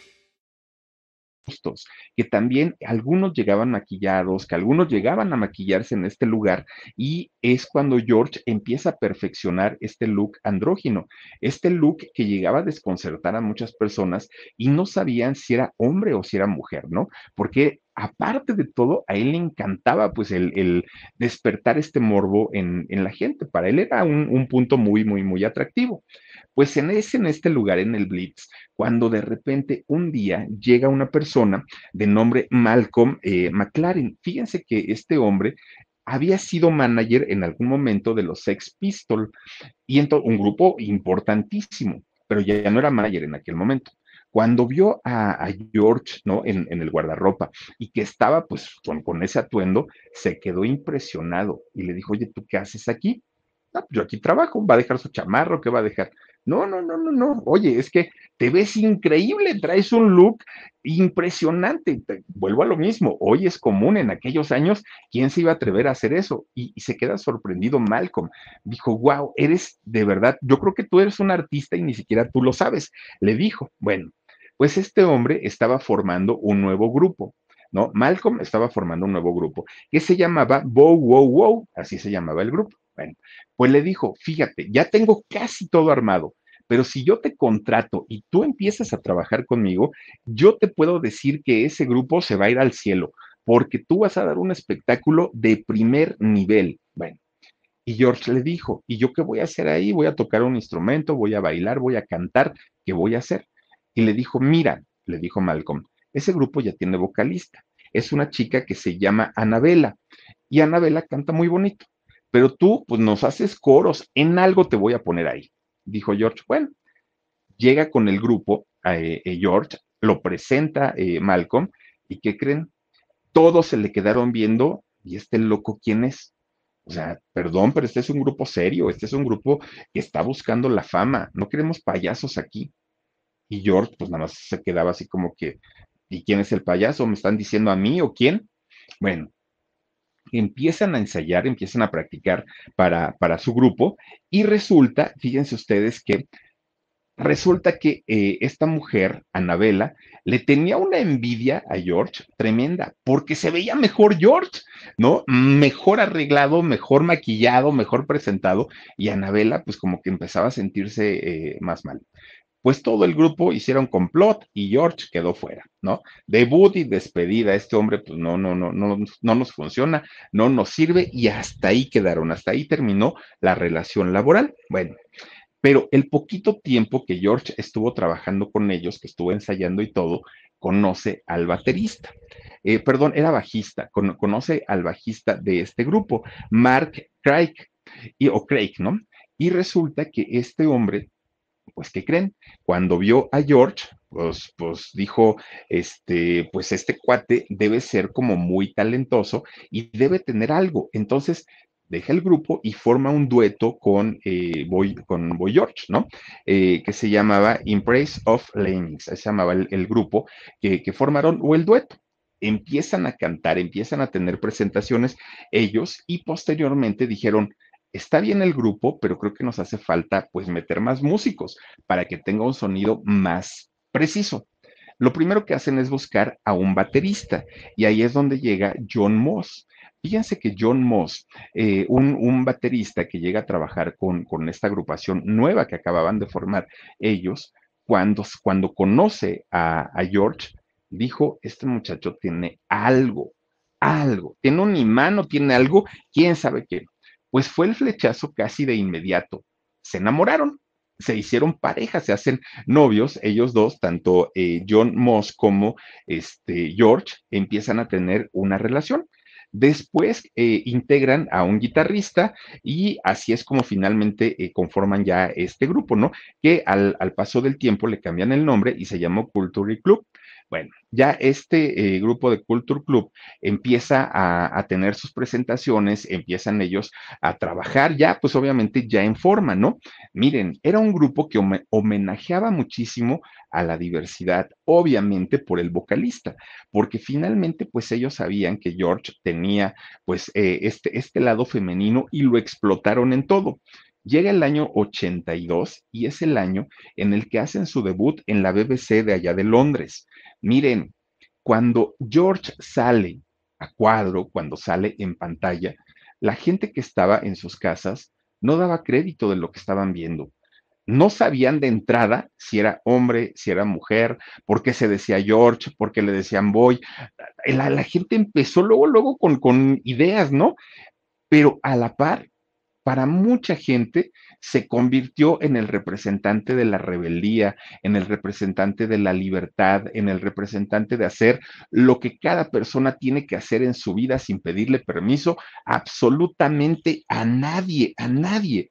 que también algunos llegaban maquillados, que algunos llegaban a maquillarse en este lugar y es cuando George empieza a perfeccionar este look andrógino, este look que llegaba a desconcertar a muchas personas y no sabían si era hombre o si era mujer, ¿no? Porque aparte de todo, a él le encantaba pues el, despertar este morbo en, la gente. Para él era un, un punto muy, muy, muy atractivo. Pues en, ese, en este lugar, en el Blitz, cuando de repente un día llega una persona de nombre Malcolm eh, McLaren. Fíjense que este hombre había sido manager en algún momento de los Sex Pistols y un grupo importantísimo, pero ya, no era manager en aquel momento. Cuando vio a, George, ¿no? En, el guardarropa y que estaba pues con, ese atuendo, se quedó impresionado y le dijo, oye, ¿tú qué haces aquí? Ah, yo aquí trabajo, va a dejar su chamarro, ¿qué va a dejar? No, no, no, no, no. Oye, es que te ves increíble, traes un look impresionante. vuelvo a lo mismo, hoy es común en aquellos años, ¿quién se iba a atrever a hacer eso? Y, y, se queda sorprendido Malcolm. Dijo, wow, eres de verdad, yo creo que tú eres un artista y ni siquiera tú lo sabes. Le dijo, bueno, pues este hombre estaba formando un nuevo grupo ¿no? Malcolm estaba formando un nuevo grupo que se llamaba Bow Wow Wow, así se llamaba el grupo. Bueno, pues le dijo, fíjate, ya tengo casi todo armado, pero si yo te contrato y tú empiezas a trabajar conmigo, yo te puedo decir que ese grupo se va a ir al cielo, porque tú vas a dar un espectáculo de primer nivel. Bueno, y George le dijo, ¿y yo qué voy a hacer ahí? Voy a tocar un instrumento, voy a bailar, voy a cantar, ¿qué voy a hacer? Y le dijo, mira, le dijo Malcolm, ese grupo ya tiene vocalista. Es una chica que se llama Anabela y Anabela canta muy bonito, pero tú pues nos haces coros, en algo te voy a poner ahí. Dijo George, bueno, llega con el grupo, eh, eh, George, lo presenta eh, Malcolm y ¿qué creen? Todos se le quedaron viendo y este loco, ¿quién es? O sea, perdón, pero este es un grupo serio, este es un grupo que está buscando la fama, no queremos payasos aquí. Y George, pues nada más se quedaba así como que, ¿y quién es el payaso? ¿Me están diciendo a mí o quién? Bueno, empiezan a ensayar, empiezan a practicar para, para su grupo y resulta, fíjense ustedes que resulta que eh, esta mujer, Anabela, le tenía una envidia a George tremenda, porque se veía mejor George, ¿no? Mejor arreglado, mejor maquillado, mejor presentado, y Anabela, pues como que empezaba a sentirse eh, más mal. Pues todo el grupo hicieron complot y George quedó fuera, ¿no? Debut y despedida, este hombre, pues no, no, no, no, no nos funciona, no nos sirve y hasta ahí quedaron, hasta ahí terminó la relación laboral. Bueno, pero el poquito tiempo que George estuvo trabajando con ellos, que estuvo ensayando y todo, conoce al baterista. Eh, perdón, era bajista, conoce al bajista de este grupo, Mark Craig, y, o Craig, ¿no? Y resulta que este hombre, pues, ¿qué creen? Cuando vio a George, pues, pues dijo, este, pues este cuate debe ser como muy talentoso y debe tener algo. Entonces deja el grupo y forma un dueto con, eh, Boy, con George, ¿no? Eh, que se llamaba Embrace of Lemmings, se llamaba el, grupo que, que, formaron, o el dueto. Empiezan a cantar, empiezan a tener presentaciones ellos y posteriormente dijeron, está bien el grupo, pero creo que nos hace falta pues meter más músicos para que tenga un sonido más preciso. Lo primero que hacen es buscar a un baterista y ahí es donde llega John Moss. Fíjense que John Moss, eh, un, baterista que llega a trabajar con, esta agrupación nueva que acababan de formar ellos, cuando, cuando conoce a, a George, dijo, este muchacho tiene algo, algo, tiene un imán o tiene algo, quién sabe qué. Pues fue el flechazo casi de inmediato. Se enamoraron, se hicieron pareja, se hacen novios, ellos dos, tanto eh, John Moss como este, George, empiezan a tener una relación. Después eh, integran a un guitarrista y así es como finalmente eh, conforman ya este grupo, ¿no? Que al, al, paso del tiempo le cambian el nombre y se llamó Culture Club. Bueno, ya este eh, grupo de Culture Club empieza a, tener sus presentaciones, empiezan ellos a trabajar ya, pues obviamente ya en forma, ¿no? Miren, era un grupo que homenajeaba muchísimo a la diversidad, obviamente por el vocalista, porque finalmente pues ellos sabían que George tenía pues eh, este, este lado femenino y lo explotaron en todo. Llega el año 82 y es el año en el que hacen su debut en la BBC de allá de Londres. Miren, cuando George sale a cuadro, cuando sale en pantalla, la gente que estaba en sus casas no daba crédito de lo que estaban viendo. No sabían de entrada si era hombre, si era mujer, por qué se decía George, por qué le decían Boy. La, gente empezó luego, luego con ideas, ¿no? Pero a la par, para mucha gente se convirtió en el representante de la rebeldía, en el representante de la libertad, en el representante de hacer lo que cada persona tiene que hacer en su vida sin pedirle permiso absolutamente a nadie, a nadie.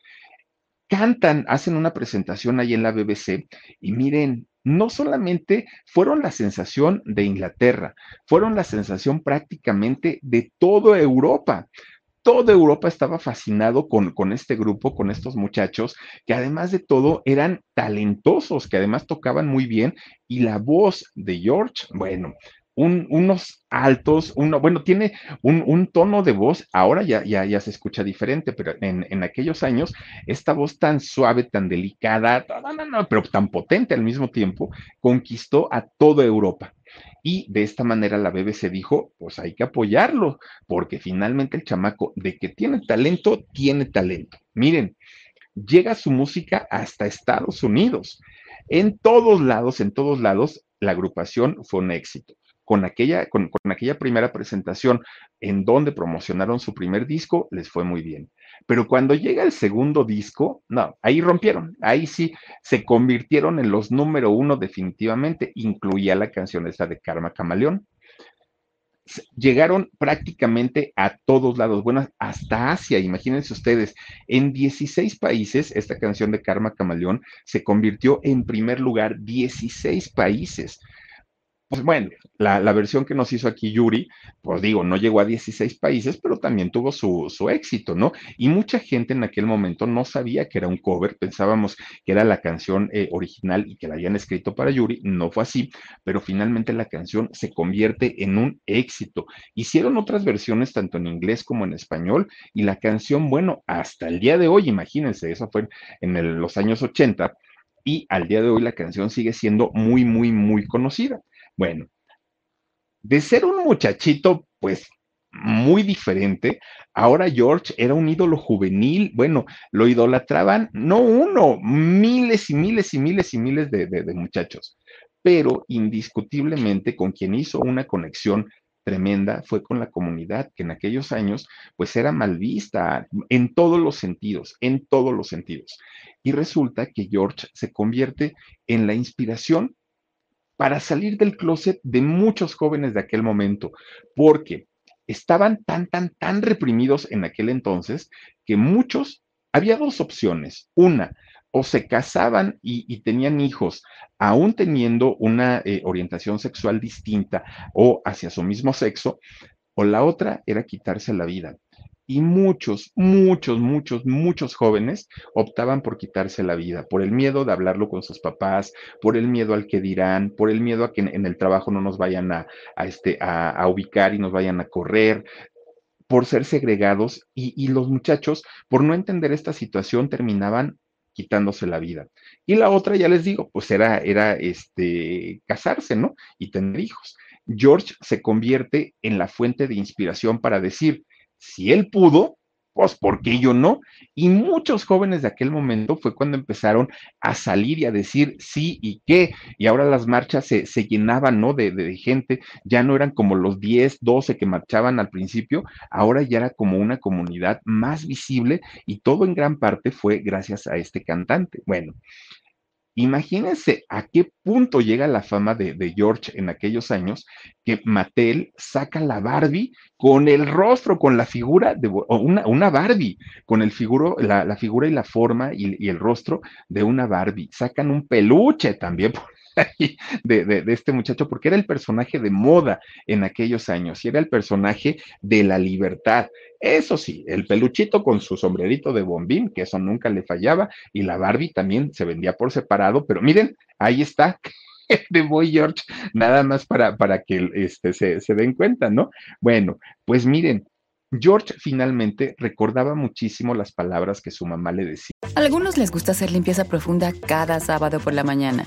Cantan, hacen una presentación ahí en la BBC y miren, no solamente fueron la sensación de Inglaterra, fueron la sensación prácticamente de toda Europa toda Europa estaba fascinado con, con, este grupo, con estos muchachos, que además de todo eran talentosos, que además tocaban muy bien, y la voz de George, bueno, unos altos, uno, bueno, tiene un, tono de voz, ahora ya, ya, ya se escucha diferente, pero en, en, aquellos años, esta voz tan suave, tan delicada, no, no, no, pero tan potente al mismo tiempo, conquistó a toda Europa. Y de esta manera la BBC dijo, pues hay que apoyarlo, porque finalmente el chamaco de que tiene talento, tiene talento. Miren, llega su música hasta Estados Unidos. En todos lados, en todos lados, la agrupación fue un éxito. Con aquella, con, con aquella primera presentación en donde promocionaron su primer disco, les fue muy bien. Pero cuando llega el segundo disco, no, ahí rompieron, ahí sí se convirtieron en los número uno definitivamente, incluía la canción esta de Karma Camaleón. Llegaron prácticamente a todos lados, bueno, hasta Asia, imagínense ustedes, en 16 países esta canción de Karma Camaleón se convirtió en primer lugar, 16 países pues bueno, la, la, versión que nos hizo aquí Yuri, pues digo, no llegó a 16 países, pero también tuvo su, su, éxito, ¿no? Y mucha gente en aquel momento no sabía que era un cover, pensábamos que era la canción eh, original y que la habían escrito para Yuri, no fue así, pero finalmente la canción se convierte en un éxito. Hicieron otras versiones tanto en inglés como en español y la canción, bueno, hasta el día de hoy, imagínense, eso fue en los años 80 y al día de hoy la canción sigue siendo muy, muy, muy conocida. Bueno, de ser un muchachito, pues muy diferente, ahora George era un ídolo juvenil, bueno, lo idolatraban, no uno, miles y miles y miles y miles de, de, de muchachos, pero indiscutiblemente con quien hizo una conexión tremenda fue con la comunidad, que en aquellos años pues era mal vista en todos los sentidos, en todos los sentidos. Y resulta que George se convierte en la inspiración para salir del closet de muchos jóvenes de aquel momento, porque estaban tan, tan, tan reprimidos en aquel entonces que muchos, había dos opciones. Una, o se casaban y, tenían hijos, aún teniendo una eh, orientación sexual distinta o hacia su mismo sexo, o la otra era quitarse la vida y muchos, muchos, muchos, muchos jóvenes optaban por quitarse la vida, por el miedo de hablarlo con sus papás, por el miedo al que dirán, por el miedo a que en, el trabajo no nos vayan a, este, a, a, ubicar y nos vayan a correr, por ser segregados y, y los muchachos, por no entender esta situación, terminaban quitándose la vida. Y la otra, ya les digo, pues era, era este, casarse, ¿no? Y tener hijos. George se convierte en la fuente de inspiración para decir, si él pudo, pues ¿por qué yo no? Y muchos jóvenes de aquel momento fue cuando empezaron a salir y a decir sí y qué, y ahora las marchas se, se llenaban, ¿no? De, de, gente, ya no eran como los 10, 12 que marchaban al principio, ahora ya era como una comunidad más visible y todo en gran parte fue gracias a este cantante. Bueno, Imagínense a qué punto llega la fama de, de, George en aquellos años que Mattel saca la Barbie con el rostro, con la figura de una, una Barbie, con el figuro, la, la, figura y la forma y, y, el rostro de una Barbie. Sacan un peluche también por de, de, este muchacho, porque era el personaje de moda en aquellos años y era el personaje de la libertad. Eso sí, el peluchito con su sombrerito de bombín, que eso nunca le fallaba, y la Barbie también se vendía por separado, pero miren, ahí está, de Boy George, nada más para, para que este, se, se den cuenta, ¿no? Bueno, pues miren, George finalmente recordaba muchísimo las palabras que su mamá le decía. A algunos les gusta hacer limpieza profunda cada sábado por la mañana.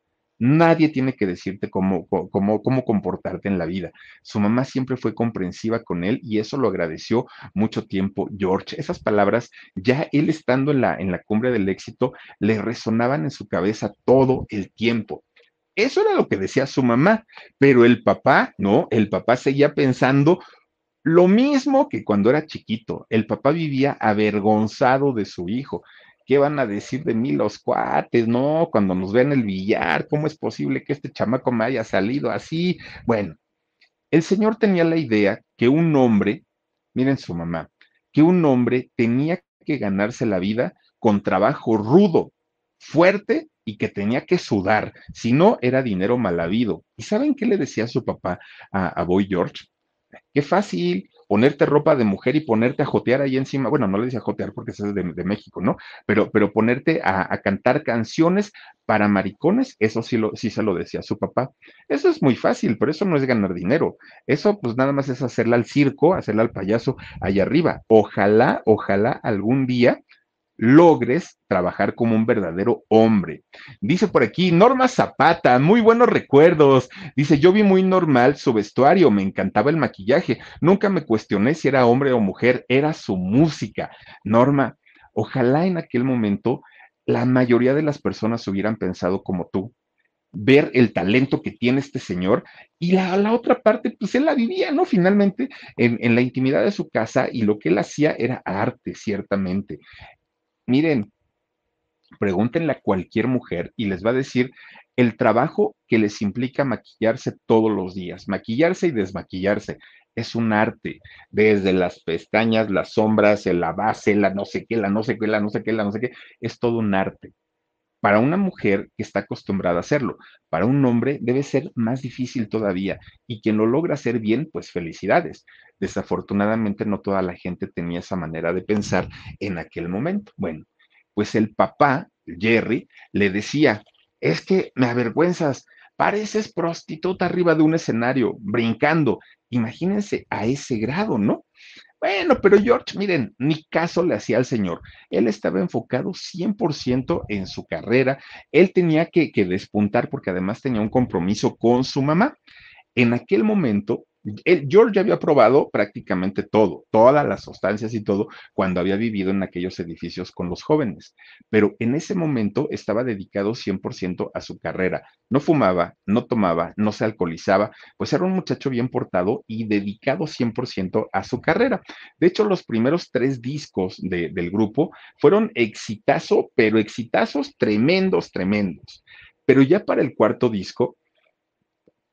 Nadie tiene que decirte cómo, cómo, cómo comportarte en la vida. Su mamá siempre fue comprensiva con él y eso lo agradeció mucho tiempo George. Esas palabras, ya él estando en la, en la cumbre del éxito, le resonaban en su cabeza todo el tiempo. Eso era lo que decía su mamá, pero el papá, no, el papá seguía pensando lo mismo que cuando era chiquito. El papá vivía avergonzado de su hijo. ¿Qué van a decir de mí los cuates? No, cuando nos ven el billar, ¿cómo es posible que este chamaco me haya salido así? Bueno, el señor tenía la idea que un hombre, miren su mamá, que un hombre tenía que ganarse la vida con trabajo rudo, fuerte y que tenía que sudar, si no era dinero mal habido. ¿Y saben qué le decía su papá a, a Boy George? Qué fácil ponerte ropa de mujer y ponerte a jotear ahí encima. Bueno, no le decía jotear porque es de, México, ¿no? Pero, pero ponerte a, a, cantar canciones para maricones, eso sí, lo, sí se lo decía su papá. Eso es muy fácil, pero eso no es ganar dinero. Eso pues nada más es hacerla al circo, hacerla al payaso allá arriba. Ojalá, ojalá algún día logres trabajar como un verdadero hombre. Dice por aquí Norma Zapata, muy buenos recuerdos. Dice, yo vi muy normal su vestuario, me encantaba el maquillaje, nunca me cuestioné si era hombre o mujer, era su música. Norma, ojalá en aquel momento la mayoría de las personas hubieran pensado como tú, ver el talento que tiene este señor y la, la, otra parte, pues él la vivía, ¿no? Finalmente, en, en, la intimidad de su casa y lo que él hacía era arte, ciertamente. Miren, pregúntenle a cualquier mujer y les va a decir el trabajo que les implica maquillarse todos los días, maquillarse y desmaquillarse. Es un arte, desde las pestañas, las sombras, la base, la no sé qué, la no sé qué, la no sé qué, la no sé qué, es todo un arte. Para una mujer que está acostumbrada a hacerlo, para un hombre debe ser más difícil todavía y quien lo logra hacer bien, pues felicidades. Desafortunadamente no toda la gente tenía esa manera de pensar en aquel momento. Bueno, pues el papá, Jerry, le decía, es que me avergüenzas, pareces prostituta arriba de un escenario, brincando. Imagínense a ese grado, ¿no? Bueno, pero George, miren, ni caso le hacía al señor. Él estaba enfocado 100% en su carrera. Él tenía que, que, despuntar porque además tenía un compromiso con su mamá. En aquel momento, él, George había probado prácticamente todo, todas las sustancias y todo, cuando había vivido en aquellos edificios con los jóvenes. Pero en ese momento estaba dedicado 100% a su carrera. No fumaba, no tomaba, no se alcoholizaba, pues era un muchacho bien portado y dedicado 100% a su carrera. De hecho, los primeros tres discos de, del grupo fueron exitazo, pero exitazos tremendos, tremendos. Pero ya para el cuarto disco,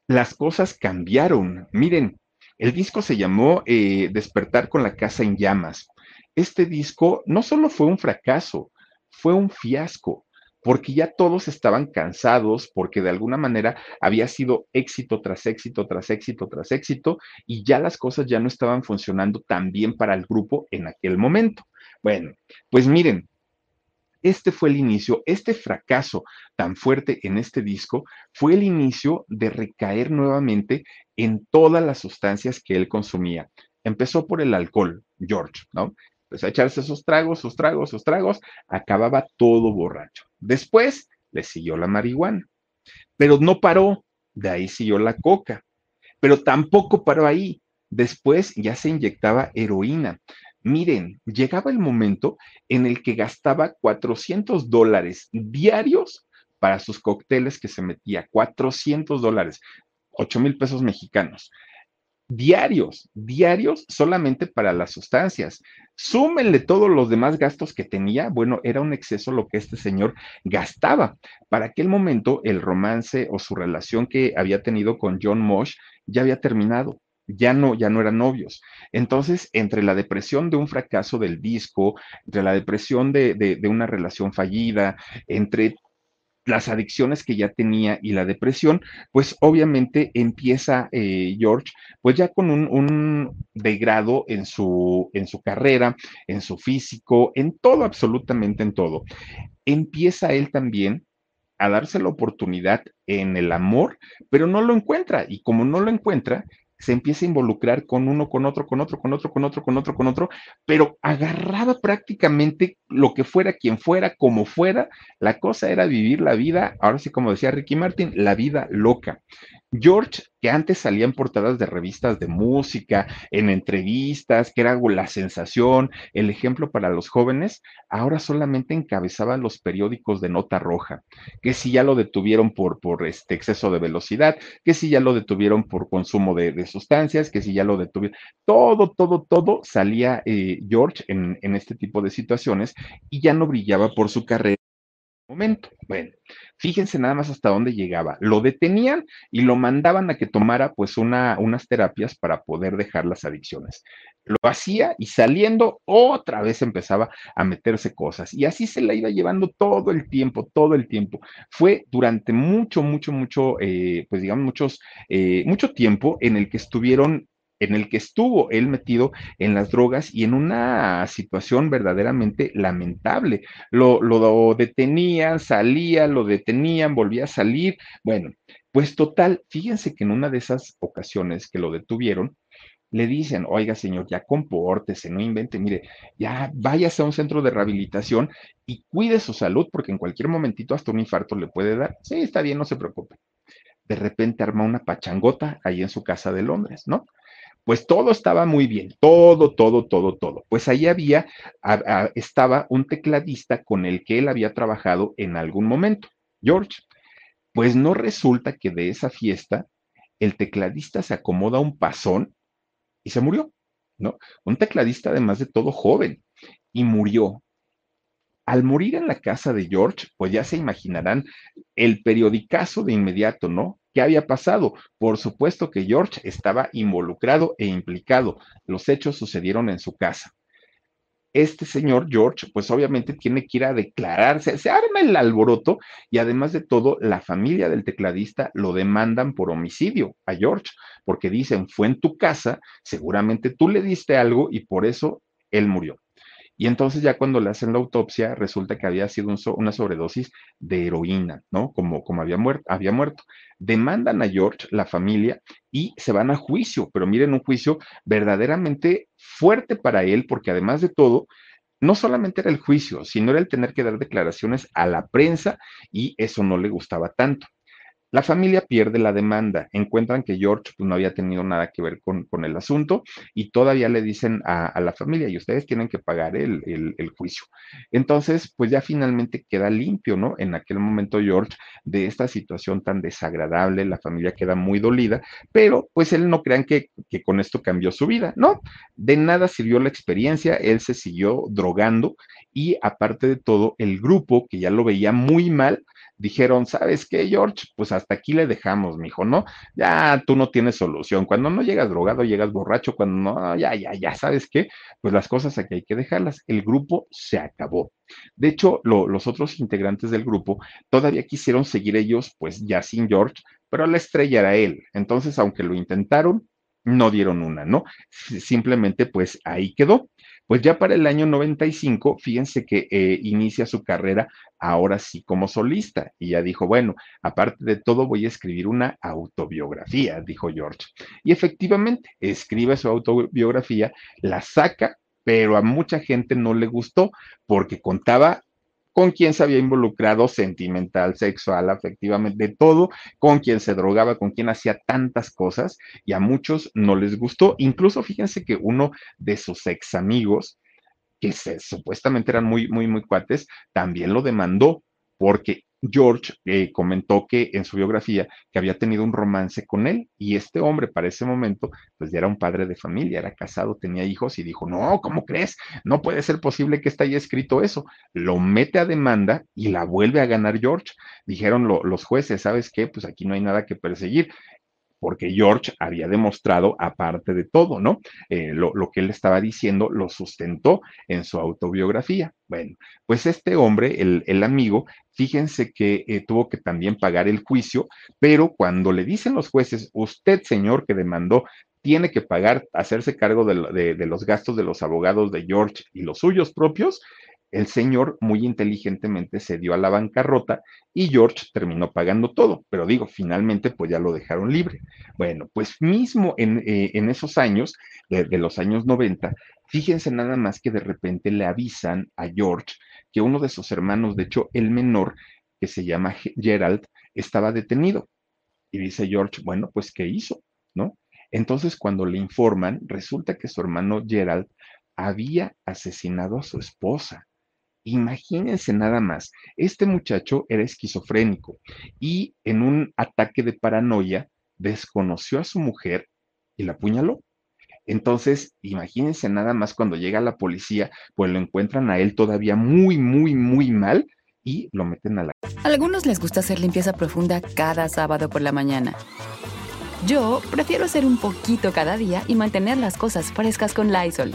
las cosas cambiaron. Miren, el disco se llamó eh, Despertar con la casa en llamas. Este disco no solo fue un fracaso, fue un fiasco, porque ya todos estaban cansados, porque de alguna manera había sido éxito tras éxito, tras éxito, tras éxito, y ya las cosas ya no estaban funcionando tan bien para el grupo en aquel momento. Bueno, pues miren, este fue el inicio, este fracaso tan fuerte en este disco fue el inicio de recaer nuevamente en todas las sustancias que él consumía. Empezó por el alcohol, George, ¿no? Empezó a echarse sus tragos, sus tragos, sus tragos, acababa todo borracho. Después le siguió la marihuana, pero no paró, de ahí siguió la coca, pero tampoco paró ahí. Después ya se inyectaba heroína. Miren, llegaba el momento en el que gastaba 400 dólares diarios para sus cócteles que se metía, 400 dólares, 8 mil pesos mexicanos. Diarios, diarios solamente para las sustancias. Súmenle todos los demás gastos que tenía. Bueno, era un exceso lo que este señor gastaba. Para aquel momento, el romance o su relación que había tenido con John Mosh ya había terminado ya no, ya no eran novios. Entonces, entre la depresión de un fracaso del disco, entre la depresión de, de, una relación fallida, entre las adicciones que ya tenía y la depresión, pues obviamente empieza eh, George, pues ya con un, un, degrado en su, en su carrera, en su físico, en todo, absolutamente en todo. Empieza él también a darse la oportunidad en el amor, pero no lo encuentra. Y como no lo encuentra, se empieza a involucrar con uno, con otro, con otro, con otro, con otro, con otro, con otro, pero agarraba prácticamente lo que fuera, quien fuera, como fuera, la cosa era vivir la vida, ahora sí como decía Ricky Martin, la vida loca. George, que antes salía en portadas de revistas de música, en entrevistas, que era la sensación, el ejemplo para los jóvenes, ahora solamente encabezaba los periódicos de nota roja, que si ya lo detuvieron por, por este exceso de velocidad, que si ya lo detuvieron por consumo de, de sustancias, que si ya lo detuvieron, todo, todo, todo salía eh, George en, en este tipo de situaciones y ya no brillaba por su carrera momento. Bueno, fíjense nada más hasta dónde llegaba. Lo detenían y lo mandaban a que tomara pues una, unas terapias para poder dejar las adicciones. Lo hacía y saliendo otra vez empezaba a meterse cosas y así se la iba llevando todo el tiempo, todo el tiempo. Fue durante mucho, mucho, mucho, eh, pues digamos, muchos, eh, mucho tiempo en el que estuvieron en el que estuvo él metido en las drogas y en una situación verdaderamente lamentable. Lo, lo, detenían, salía, lo detenían, volvía a salir. Bueno, pues total, fíjense que en una de esas ocasiones que lo detuvieron, le dicen, oiga señor, ya compórtese, no invente, mire, ya váyase a un centro de rehabilitación y cuide su salud porque en cualquier momentito hasta un infarto le puede dar. Sí, está bien, no se preocupe. De repente arma una pachangota ahí en su casa de Londres, ¿no? Pues todo estaba muy bien, todo, todo, todo, todo. Pues ahí había, estaba un tecladista con el que él había trabajado en algún momento, George. Pues no resulta que de esa fiesta el tecladista se acomoda un pasón y se murió, ¿no? Un tecladista además de todo joven y murió. Al morir en la casa de George, pues ya se imaginarán el periodicazo de inmediato, ¿no? ¿Qué había pasado? Por supuesto que George estaba involucrado e implicado. Los hechos sucedieron en su casa. Este señor George, pues obviamente tiene que ir a declararse, se arma el alboroto y además de todo, la familia del tecladista lo demandan por homicidio a George, porque dicen, fue en tu casa, seguramente tú le diste algo y por eso él murió. Y entonces ya cuando le hacen la autopsia, resulta que había sido una sobredosis de heroína, ¿no? Como, como había, muerto, había muerto. Demandan a George, la familia, y se van a juicio, pero miren, un juicio verdaderamente fuerte para él, porque además de todo, no solamente era el juicio, sino era el tener que dar declaraciones a la prensa y eso no le gustaba tanto. La familia pierde la demanda, encuentran que George pues, no había tenido nada que ver con, el asunto y todavía le dicen a, la familia, y ustedes tienen que pagar el, el, juicio. Entonces, pues ya finalmente queda limpio, ¿no? En aquel momento George de esta situación tan desagradable, la familia queda muy dolida, pero pues él no crean que, que con esto cambió su vida, ¿no? De nada sirvió la experiencia, él se siguió drogando y aparte de todo, el grupo que ya lo veía muy mal, dijeron, ¿sabes qué, George? Pues hasta aquí le dejamos, mijo, ¿no? Ya tú no tienes solución. Cuando no llegas drogado, llegas borracho, cuando no, ya, ya, ya, ¿sabes qué? Pues las cosas aquí hay que dejarlas. El grupo se acabó. De hecho, los otros integrantes del grupo todavía quisieron seguir ellos, pues ya sin George, pero la estrella era él. Entonces, aunque lo intentaron, no dieron una, ¿no? Simplemente, pues ahí quedó. Pues ya para el año 95, fíjense que eh, inicia su carrera ahora sí como solista y ya dijo, bueno, aparte de todo voy a escribir una autobiografía, dijo George. Y efectivamente, escribe su autobiografía, la saca, pero a mucha gente no le gustó porque contaba con quien se había involucrado sentimental, sexual, afectivamente, de todo, con quien se drogaba, con quien hacía tantas cosas y a muchos no les gustó. Incluso fíjense que uno de sus ex amigos, que se, supuestamente eran muy, muy, muy cuates, también lo demandó porque George eh, comentó que en su biografía que había tenido un romance con él y este hombre para ese momento pues ya era un padre de familia, era casado, tenía hijos y dijo, no, ¿cómo crees? No puede ser posible que esté ahí escrito eso. Lo mete a demanda y la vuelve a ganar George. Dijeron los jueces, ¿sabes qué? Pues aquí no hay nada que perseguir porque George había demostrado, aparte de todo, ¿no? Eh, lo, que él estaba diciendo lo sustentó en su autobiografía. Bueno, pues este hombre, el, amigo, fíjense que eh, tuvo que también pagar el juicio, pero cuando le dicen los jueces, usted, señor, que demandó, tiene que pagar, hacerse cargo de los gastos de los abogados de George y los suyos propios, el señor muy inteligentemente se dio a la bancarrota y George terminó pagando todo, pero digo, finalmente pues ya lo dejaron libre. Bueno, pues mismo en, eh, esos años, de, los años 90, fíjense nada más que de repente le avisan a George que uno de sus hermanos, de hecho el menor, que se llama Gerald, estaba detenido. Y dice George, bueno, pues ¿qué hizo? ¿No? Entonces cuando le informan, resulta que su hermano Gerald había asesinado a su esposa. Imagínense nada más, este muchacho era esquizofrénico y en un ataque de paranoia desconoció a su mujer y la apuñaló. Entonces, imagínense nada más cuando llega la policía, pues lo encuentran a él todavía muy, muy, muy mal y lo meten a la... Algunos les gusta hacer limpieza profunda cada sábado por la mañana. Yo prefiero hacer un poquito cada día y mantener las cosas frescas con Lysol.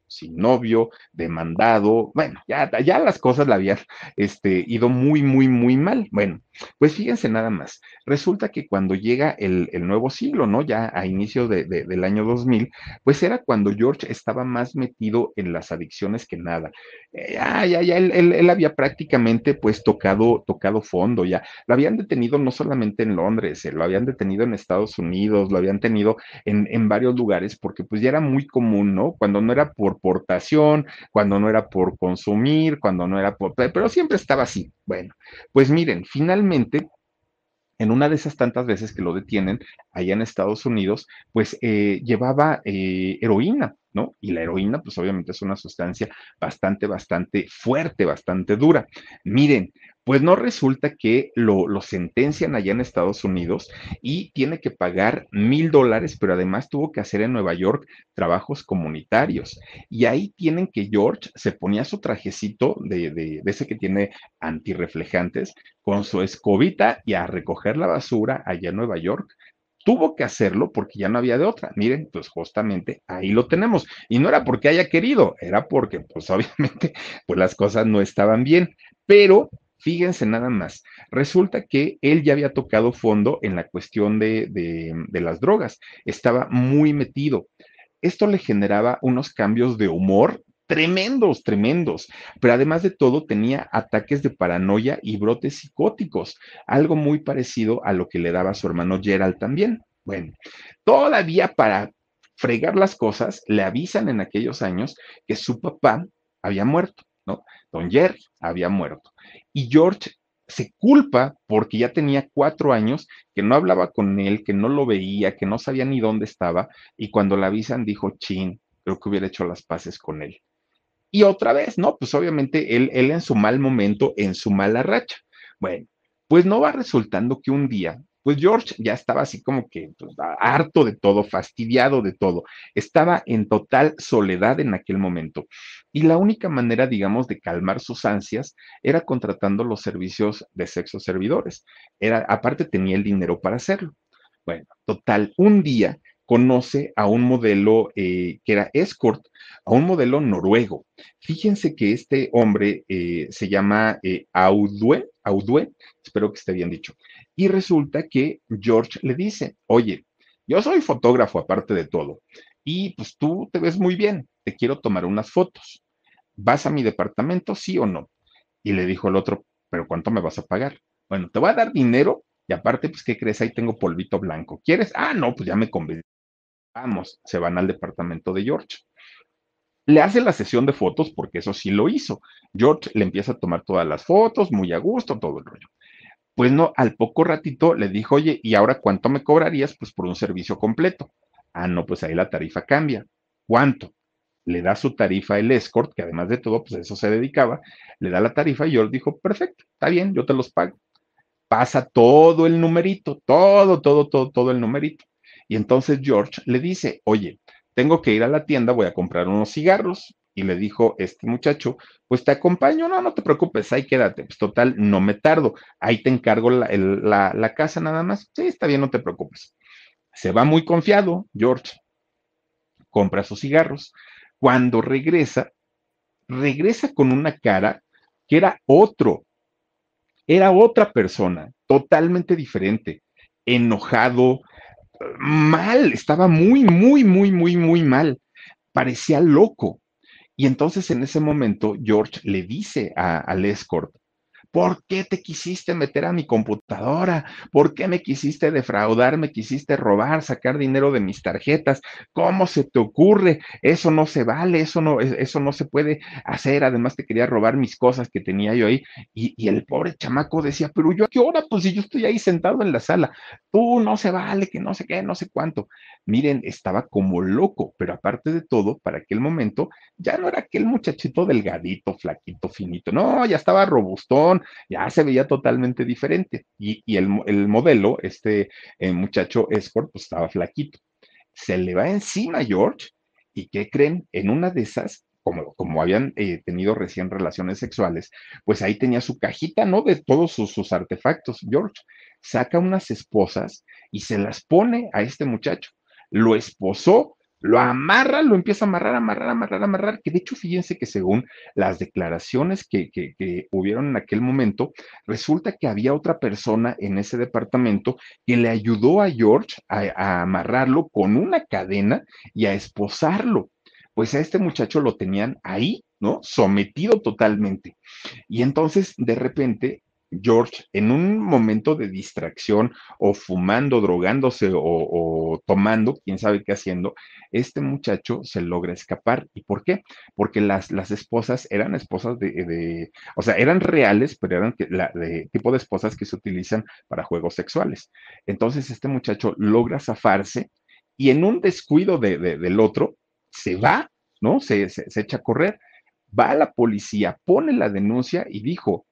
sin novio, demandado, bueno, ya, ya las cosas la habían este, ido muy, muy, muy mal. Bueno, pues fíjense nada más, resulta que cuando llega el, nuevo siglo, ¿no? Ya a inicio de, del año 2000, pues era cuando George estaba más metido en las adicciones que nada. Ya, ya, ya, él, él, había prácticamente pues tocado, tocado fondo, ya. Lo habían detenido no solamente en Londres, eh, lo habían detenido en Estados Unidos, lo habían tenido en, en varios lugares, porque pues ya era muy común, ¿no? Cuando no era por cuando no era por consumir, cuando no era por... Pero siempre estaba así. Bueno, pues miren, finalmente en una de esas tantas veces que lo detienen allá en Estados Unidos, pues eh, llevaba eh, heroína, ¿no? Y la heroína, pues obviamente es una sustancia bastante, bastante fuerte, bastante dura. Miren, pues no resulta que lo, lo, sentencian allá en Estados Unidos y tiene que pagar mil dólares, pero además tuvo que hacer en Nueva York trabajos comunitarios. Y ahí tienen que George se ponía su trajecito de, de, de ese que tiene antirreflejantes con su escobita y a recoger la basura allá en Nueva York tuvo que hacerlo porque ya no había de otra. Miren, pues justamente ahí lo tenemos. Y no era porque haya querido, era porque pues obviamente pues las cosas no estaban bien. Pero Fíjense nada más, resulta que él ya había tocado fondo en la cuestión de, las drogas, estaba muy metido. Esto le generaba unos cambios de humor tremendos, tremendos. Pero además de todo, tenía ataques de paranoia y brotes psicóticos, algo muy parecido a lo que le daba su hermano Gerald también. Bueno, todavía para fregar las cosas, le avisan en aquellos años que su papá había muerto, ¿no? Don Jerry había muerto. Y George se culpa porque ya tenía cuatro años que no hablaba con él, que no lo veía, que no sabía ni dónde estaba, y cuando la avisan dijo, chin, creo que hubiera hecho las paces con él. Y otra vez, ¿no? Pues obviamente él, él en su mal momento, en su mala racha. Bueno, pues no va resultando que un día pues George ya estaba así como que pues, harto de todo, fastidiado de todo. Estaba en total soledad en aquel momento. Y la única manera, digamos, de calmar sus ansias era contratando los servicios de sexo servidores. Era, aparte tenía el dinero para hacerlo. Bueno, total, un día conoce a un modelo eh, que era escort, a un modelo noruego. Fíjense que este hombre eh, se llama eh, Audue, espero que esté bien dicho. Y resulta que George le dice, oye, yo soy fotógrafo aparte de todo, y pues tú te ves muy bien, te quiero tomar unas fotos. ¿Vas a mi departamento, sí o no? Y le dijo el otro, pero ¿cuánto me vas a pagar? Bueno, te voy a dar dinero y aparte, pues, ¿qué crees? Ahí tengo polvito blanco. ¿Quieres? Ah, no, pues ya me convencí. Vamos, se van al departamento de George. Le hace la sesión de fotos porque eso sí lo hizo. George le empieza a tomar todas las fotos, muy a gusto, todo el rollo. Pues no, al poco ratito le dijo, oye, ¿y ahora cuánto me cobrarías? Pues por un servicio completo. Ah, no, pues ahí la tarifa cambia. ¿Cuánto? Le da su tarifa el escort, que además de todo, pues eso se dedicaba, le da la tarifa y George dijo, perfecto, está bien, yo te los pago. Pasa todo el numerito, todo, todo, todo, todo el numerito. Y entonces George le dice, oye, tengo que ir a la tienda, voy a comprar unos cigarros. Y le dijo este muchacho, pues te acompaño, no, no te preocupes, ahí quédate, pues total, no me tardo, ahí te encargo la, la casa nada más. Sí, está bien, no te preocupes. Se va muy confiado, George, compra sus cigarros. Cuando regresa, regresa con una cara que era otro, era otra persona, totalmente diferente, enojado, mal, estaba muy, muy, muy, muy, muy mal, parecía loco. Y entonces en ese momento George le dice a, al escort, ¿por qué te quisiste meter a mi computadora? ¿Por qué me quisiste defraudar? ¿Me quisiste robar, sacar dinero de mis tarjetas? ¿Cómo se te ocurre? Eso no se vale, eso no, eso no se puede hacer. Además, te quería robar mis cosas que tenía yo ahí. Y, y el pobre chamaco decía, pero yo a qué hora? Pues si yo estoy ahí sentado en la sala, tú no se vale, que no sé qué, no sé cuánto. Miren, estaba como loco, pero aparte de todo, para aquel momento, ya no era aquel muchachito delgadito, flaquito, finito, no, ya estaba robustón, ya se veía totalmente diferente. Y, y el, el, modelo, este eh, muchacho Escort, pues estaba flaquito. Se le va encima George, y ¿qué creen? En una de esas como, como, habían eh, tenido recién relaciones sexuales, pues ahí tenía su cajita, ¿no? De todos sus, sus, artefactos. George saca unas esposas y se las pone a este muchacho. Lo esposó, lo amarra, lo empieza a amarrar, amarrar, amarrar, amarrar, que de hecho fíjense que según las declaraciones que, que, hubieron en aquel momento, resulta que había otra persona en ese departamento que le ayudó a George a, a amarrarlo con una cadena y a esposarlo. Pues a este muchacho lo tenían ahí, ¿no? Sometido totalmente. Y entonces, de repente, George, en un momento de distracción o fumando, drogándose o, o, tomando, quién sabe qué haciendo, este muchacho se logra escapar. ¿Y por qué? Porque las, las esposas eran esposas de, de, o sea, eran reales, pero eran de tipo de esposas que se utilizan para juegos sexuales. Entonces, este muchacho logra zafarse y en un descuido de, de, del otro, se va, ¿no? Se, se, se echa a correr. Va a la policía, pone la denuncia y dijo,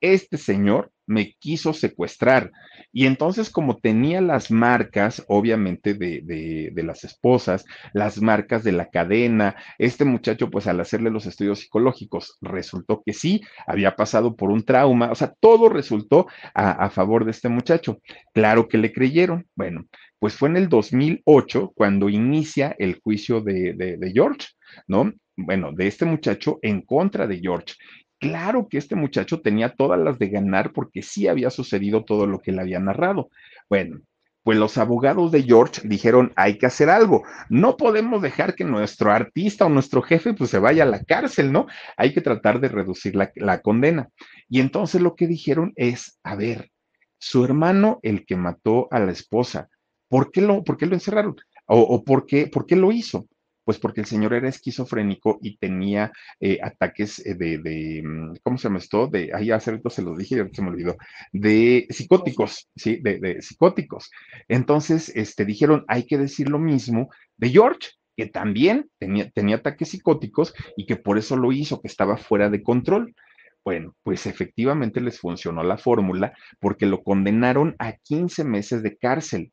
este señor me quiso secuestrar. Y entonces, como tenía las marcas, obviamente, de, de, las esposas, las marcas de la cadena, este muchacho, pues al hacerle los estudios psicológicos, resultó que sí, había pasado por un trauma, o sea, todo resultó a, a favor de este muchacho. Claro que le creyeron. Bueno, pues fue en el 2008 cuando inicia el juicio de, de George, ¿no? Bueno, de este muchacho en contra de George. Claro que este muchacho tenía todas las de ganar porque sí había sucedido todo lo que le había narrado. Bueno, pues los abogados de George dijeron, hay que hacer algo. No podemos dejar que nuestro artista o nuestro jefe pues se vaya a la cárcel, ¿no? Hay que tratar de reducir la, la condena. Y entonces lo que dijeron es, a ver, su hermano, el que mató a la esposa, ¿por qué lo, por qué lo encerraron? O, o por, qué, por qué lo hizo? Pues porque el señor era esquizofrénico y tenía eh, ataques de, de, ¿cómo se llama esto? De, ahí hace rato se lo dije se me olvidó, de psicóticos, ¿sí? De, de, psicóticos. Entonces, este, dijeron, hay que decir lo mismo de George, que también tenía, tenía ataques psicóticos y que por eso lo hizo, que estaba fuera de control. Bueno, pues efectivamente les funcionó la fórmula porque lo condenaron a 15 meses de cárcel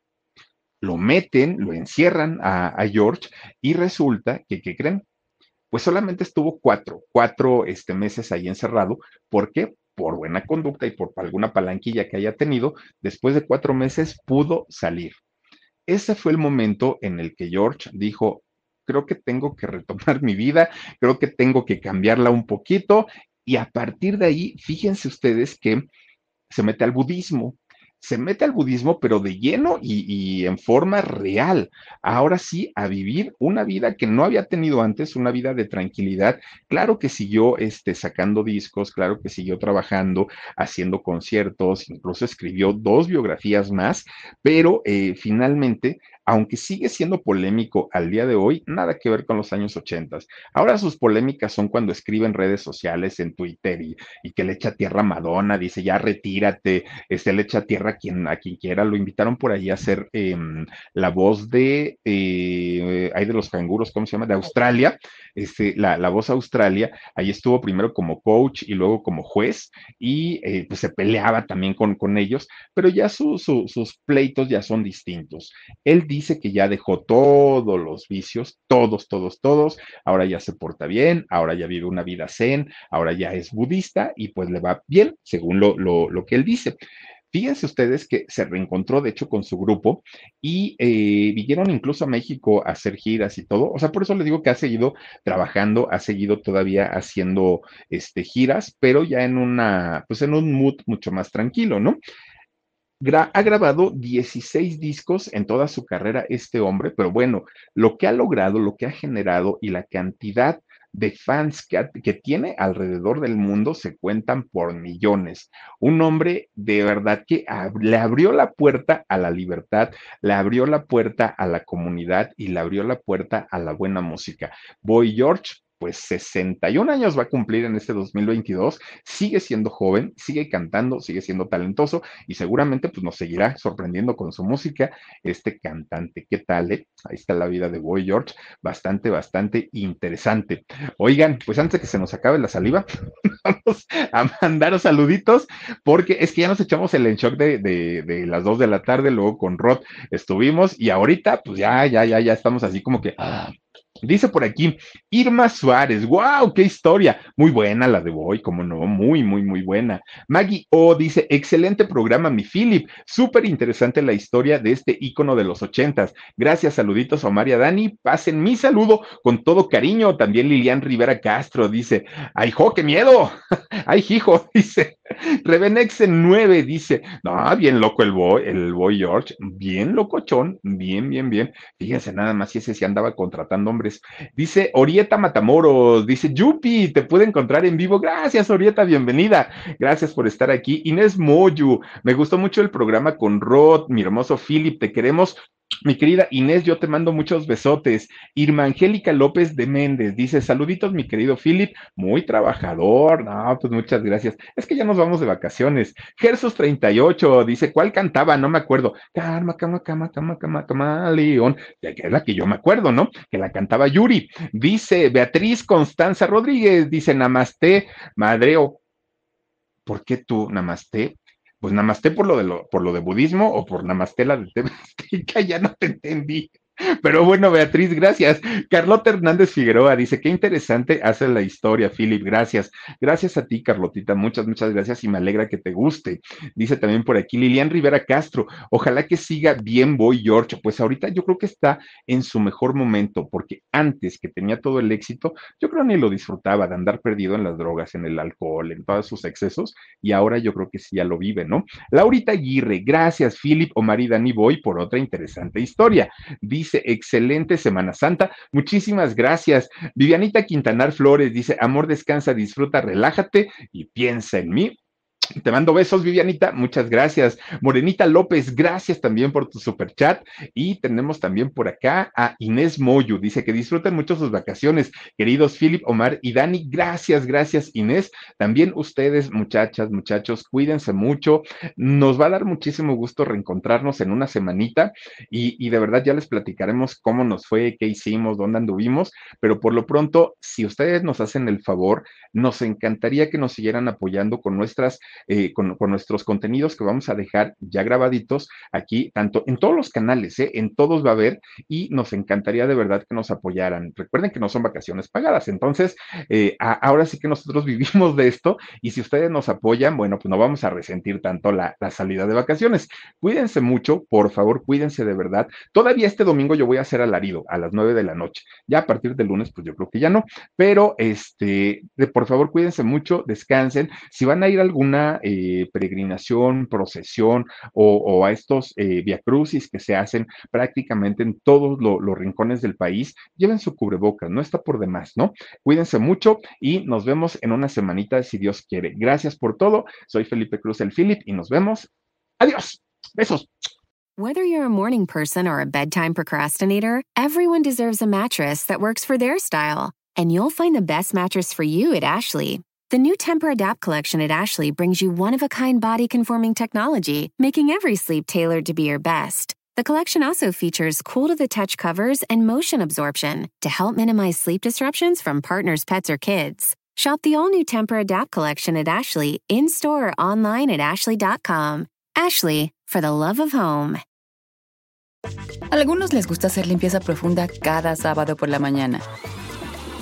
lo meten, lo encierran a, George y resulta que, ¿qué creen? Pues solamente estuvo cuatro, cuatro este, meses ahí encerrado. ¿Por qué? Por buena conducta y por alguna palanquilla que haya tenido, después de cuatro meses pudo salir. Ese fue el momento en el que George dijo, creo que tengo que retomar mi vida, creo que tengo que cambiarla un poquito y a partir de ahí, fíjense ustedes que se mete al budismo se mete al budismo, pero de lleno y, y, en forma real. Ahora sí, a vivir una vida que no había tenido antes, una vida de tranquilidad. Claro que siguió este, sacando discos, claro que siguió trabajando, haciendo conciertos, incluso escribió dos biografías más, pero eh, finalmente aunque sigue siendo polémico al día de hoy, nada que ver con los años 80. Ahora sus polémicas son cuando escribe en redes sociales, en Twitter, y, que le echa tierra a Madonna, dice, ya retírate, este, le echa tierra a quien, a quien quiera. Lo invitaron por ahí a hacer eh, la voz de, eh, de los canguros, ¿cómo se llama? De Australia, este, la, la, voz Australia, ahí estuvo primero como coach y luego como juez, y eh, pues se peleaba también con, con ellos, pero ya su, su, sus pleitos ya son distintos. Él dice dice que ya dejó todos los vicios, todos, todos, todos, ahora ya se porta bien, ahora ya vive una vida zen, ahora ya es budista y pues le va bien, según lo, lo, lo que él dice. Fíjense ustedes que se reencontró, de hecho, con su grupo y eh, vinieron incluso a México a hacer giras y todo. O sea, por eso les digo que ha seguido trabajando, ha seguido todavía haciendo este, giras, pero ya en una, pues en un mood mucho más tranquilo, ¿no? Ha grabado 16 discos en toda su carrera este hombre, pero bueno, lo que ha logrado, lo que ha generado y la cantidad de fans que tiene alrededor del mundo se cuentan por millones. Un hombre de verdad que le abrió la puerta a la libertad, le abrió la puerta a la comunidad y le abrió la puerta a la buena música. Boy George pues 61 años va a cumplir en este 2022, sigue siendo joven, sigue cantando, sigue siendo talentoso y seguramente pues nos seguirá sorprendiendo con su música este cantante. ¿Qué tal? Eh? Ahí está la vida de Boy George, bastante, bastante interesante. Oigan, pues antes de que se nos acabe la saliva, vamos a mandaros saluditos porque es que ya nos echamos el en shock de, de, las 2 de la tarde, luego con Rod estuvimos y ahorita pues ya, ya, ya, ya estamos así como que... Ah, Dice por aquí, Irma Suárez, wow, qué historia. Muy buena la de Boy, como no, muy, muy, muy buena. Maggie O dice, excelente programa, mi Philip. Súper interesante la historia de este ícono de los ochentas. Gracias, saluditos a Omar y a Dani. Pasen mi saludo con todo cariño. También Lilian Rivera Castro dice, ay, jo, qué miedo. ay, hijo, dice. Revenex en 9 dice, no, bien loco el boy, el boy George, bien locochón, bien, bien, bien. Fíjense nada más si ese se andaba contratando hombres. Dice Orieta Matamoros, dice Yupi, te puede encontrar en vivo. Gracias, Orieta, bienvenida. Gracias por estar aquí. Inés Moyu, me gustó mucho el programa con Rod, mi hermoso Philip, te queremos. Mi querida Inés, yo te mando muchos besotes. Irma Angélica López de Méndez dice: Saluditos, mi querido Philip, muy trabajador. No, pues muchas gracias. Es que ya nos vamos de vacaciones. Gersos 38 dice: ¿Cuál cantaba? No me acuerdo. Cama, cama, cama, cama, cama, cama, León. Que es la que yo me acuerdo, ¿no? Que la cantaba Yuri. Dice Beatriz Constanza Rodríguez, dice: Namaste, madreo. ¿Por qué tú, Namaste? Pues namaste por lo de lo, por lo de budismo o por namaste la de ya no te entendí. Pero bueno, Beatriz, gracias. Carlota Hernández Figueroa dice, qué interesante hace la historia, Philip, gracias. Gracias a ti, Carlotita, muchas, muchas gracias y me alegra que te guste. Dice también por aquí Lilian Rivera Castro, ojalá que siga bien Boy George. Pues ahorita yo creo que está en su mejor momento, porque antes que tenía todo el éxito, yo creo ni lo disfrutaba de andar perdido en las drogas, en el alcohol, en todos sus excesos, y ahora yo creo que sí ya lo vive, ¿no? Laurita Aguirre, gracias, Philip, Omar y Dani Boy, por otra interesante historia. Dice excelente Semana Santa. Muchísimas gracias. Vivianita Quintanar Flores dice, amor, descansa, disfruta, relájate y piensa en mí. Te mando besos, Vivianita. Muchas gracias. Morenita López, gracias también por tu super chat. Y tenemos también por acá a Inés Moyu. Dice que disfruten mucho sus vacaciones. Queridos Philip, Omar y Dani, gracias, gracias, Inés. También ustedes, muchachas, muchachos, cuídense mucho. Nos va a dar muchísimo gusto reencontrarnos en una semanita y, y de verdad ya les platicaremos cómo nos fue, qué hicimos, dónde anduvimos. Pero por lo pronto, si ustedes nos hacen el favor, nos encantaría que nos siguieran apoyando con nuestras eh, con, nuestros contenidos que vamos a dejar ya grabaditos aquí, tanto en todos los canales, ¿eh? en todos va a haber y nos encantaría de verdad que nos apoyaran. Recuerden que no son vacaciones pagadas, entonces eh, ahora sí que nosotros vivimos de esto y si ustedes nos apoyan, bueno, pues no vamos a resentir tanto la, la salida de vacaciones. Cuídense mucho, por favor, cuídense de verdad. Todavía este domingo yo voy a hacer alarido a las nueve de la noche. Ya a partir del lunes, pues yo creo que ya no, pero este, de, por favor, cuídense mucho, descansen. Si van a ir alguna eh, peregrinación, procesión o, a estos eh, viacrucis que se hacen prácticamente en todos los rincones del país, lleven su cubrebocas, no está por demás, ¿no? Cuídense mucho y nos vemos en una semanita si Dios quiere. Gracias por todo. Soy Felipe Cruz el Philip y nos vemos. Adiós. Besos. Whether you're a morning person or a bedtime procrastinator, everyone deserves a mattress that works for their style. And you'll find the best mattress for you at Ashley. The new Temper Adapt collection at Ashley brings you one of a kind body conforming technology, making every sleep tailored to be your best. The collection also features cool to the touch covers and motion absorption to help minimize sleep disruptions from partners, pets, or kids. Shop the all new Temper Adapt collection at Ashley in store or online at ashley.com. Ashley, for the love of home. Algunos les gusta hacer limpieza profunda cada sábado por la mañana.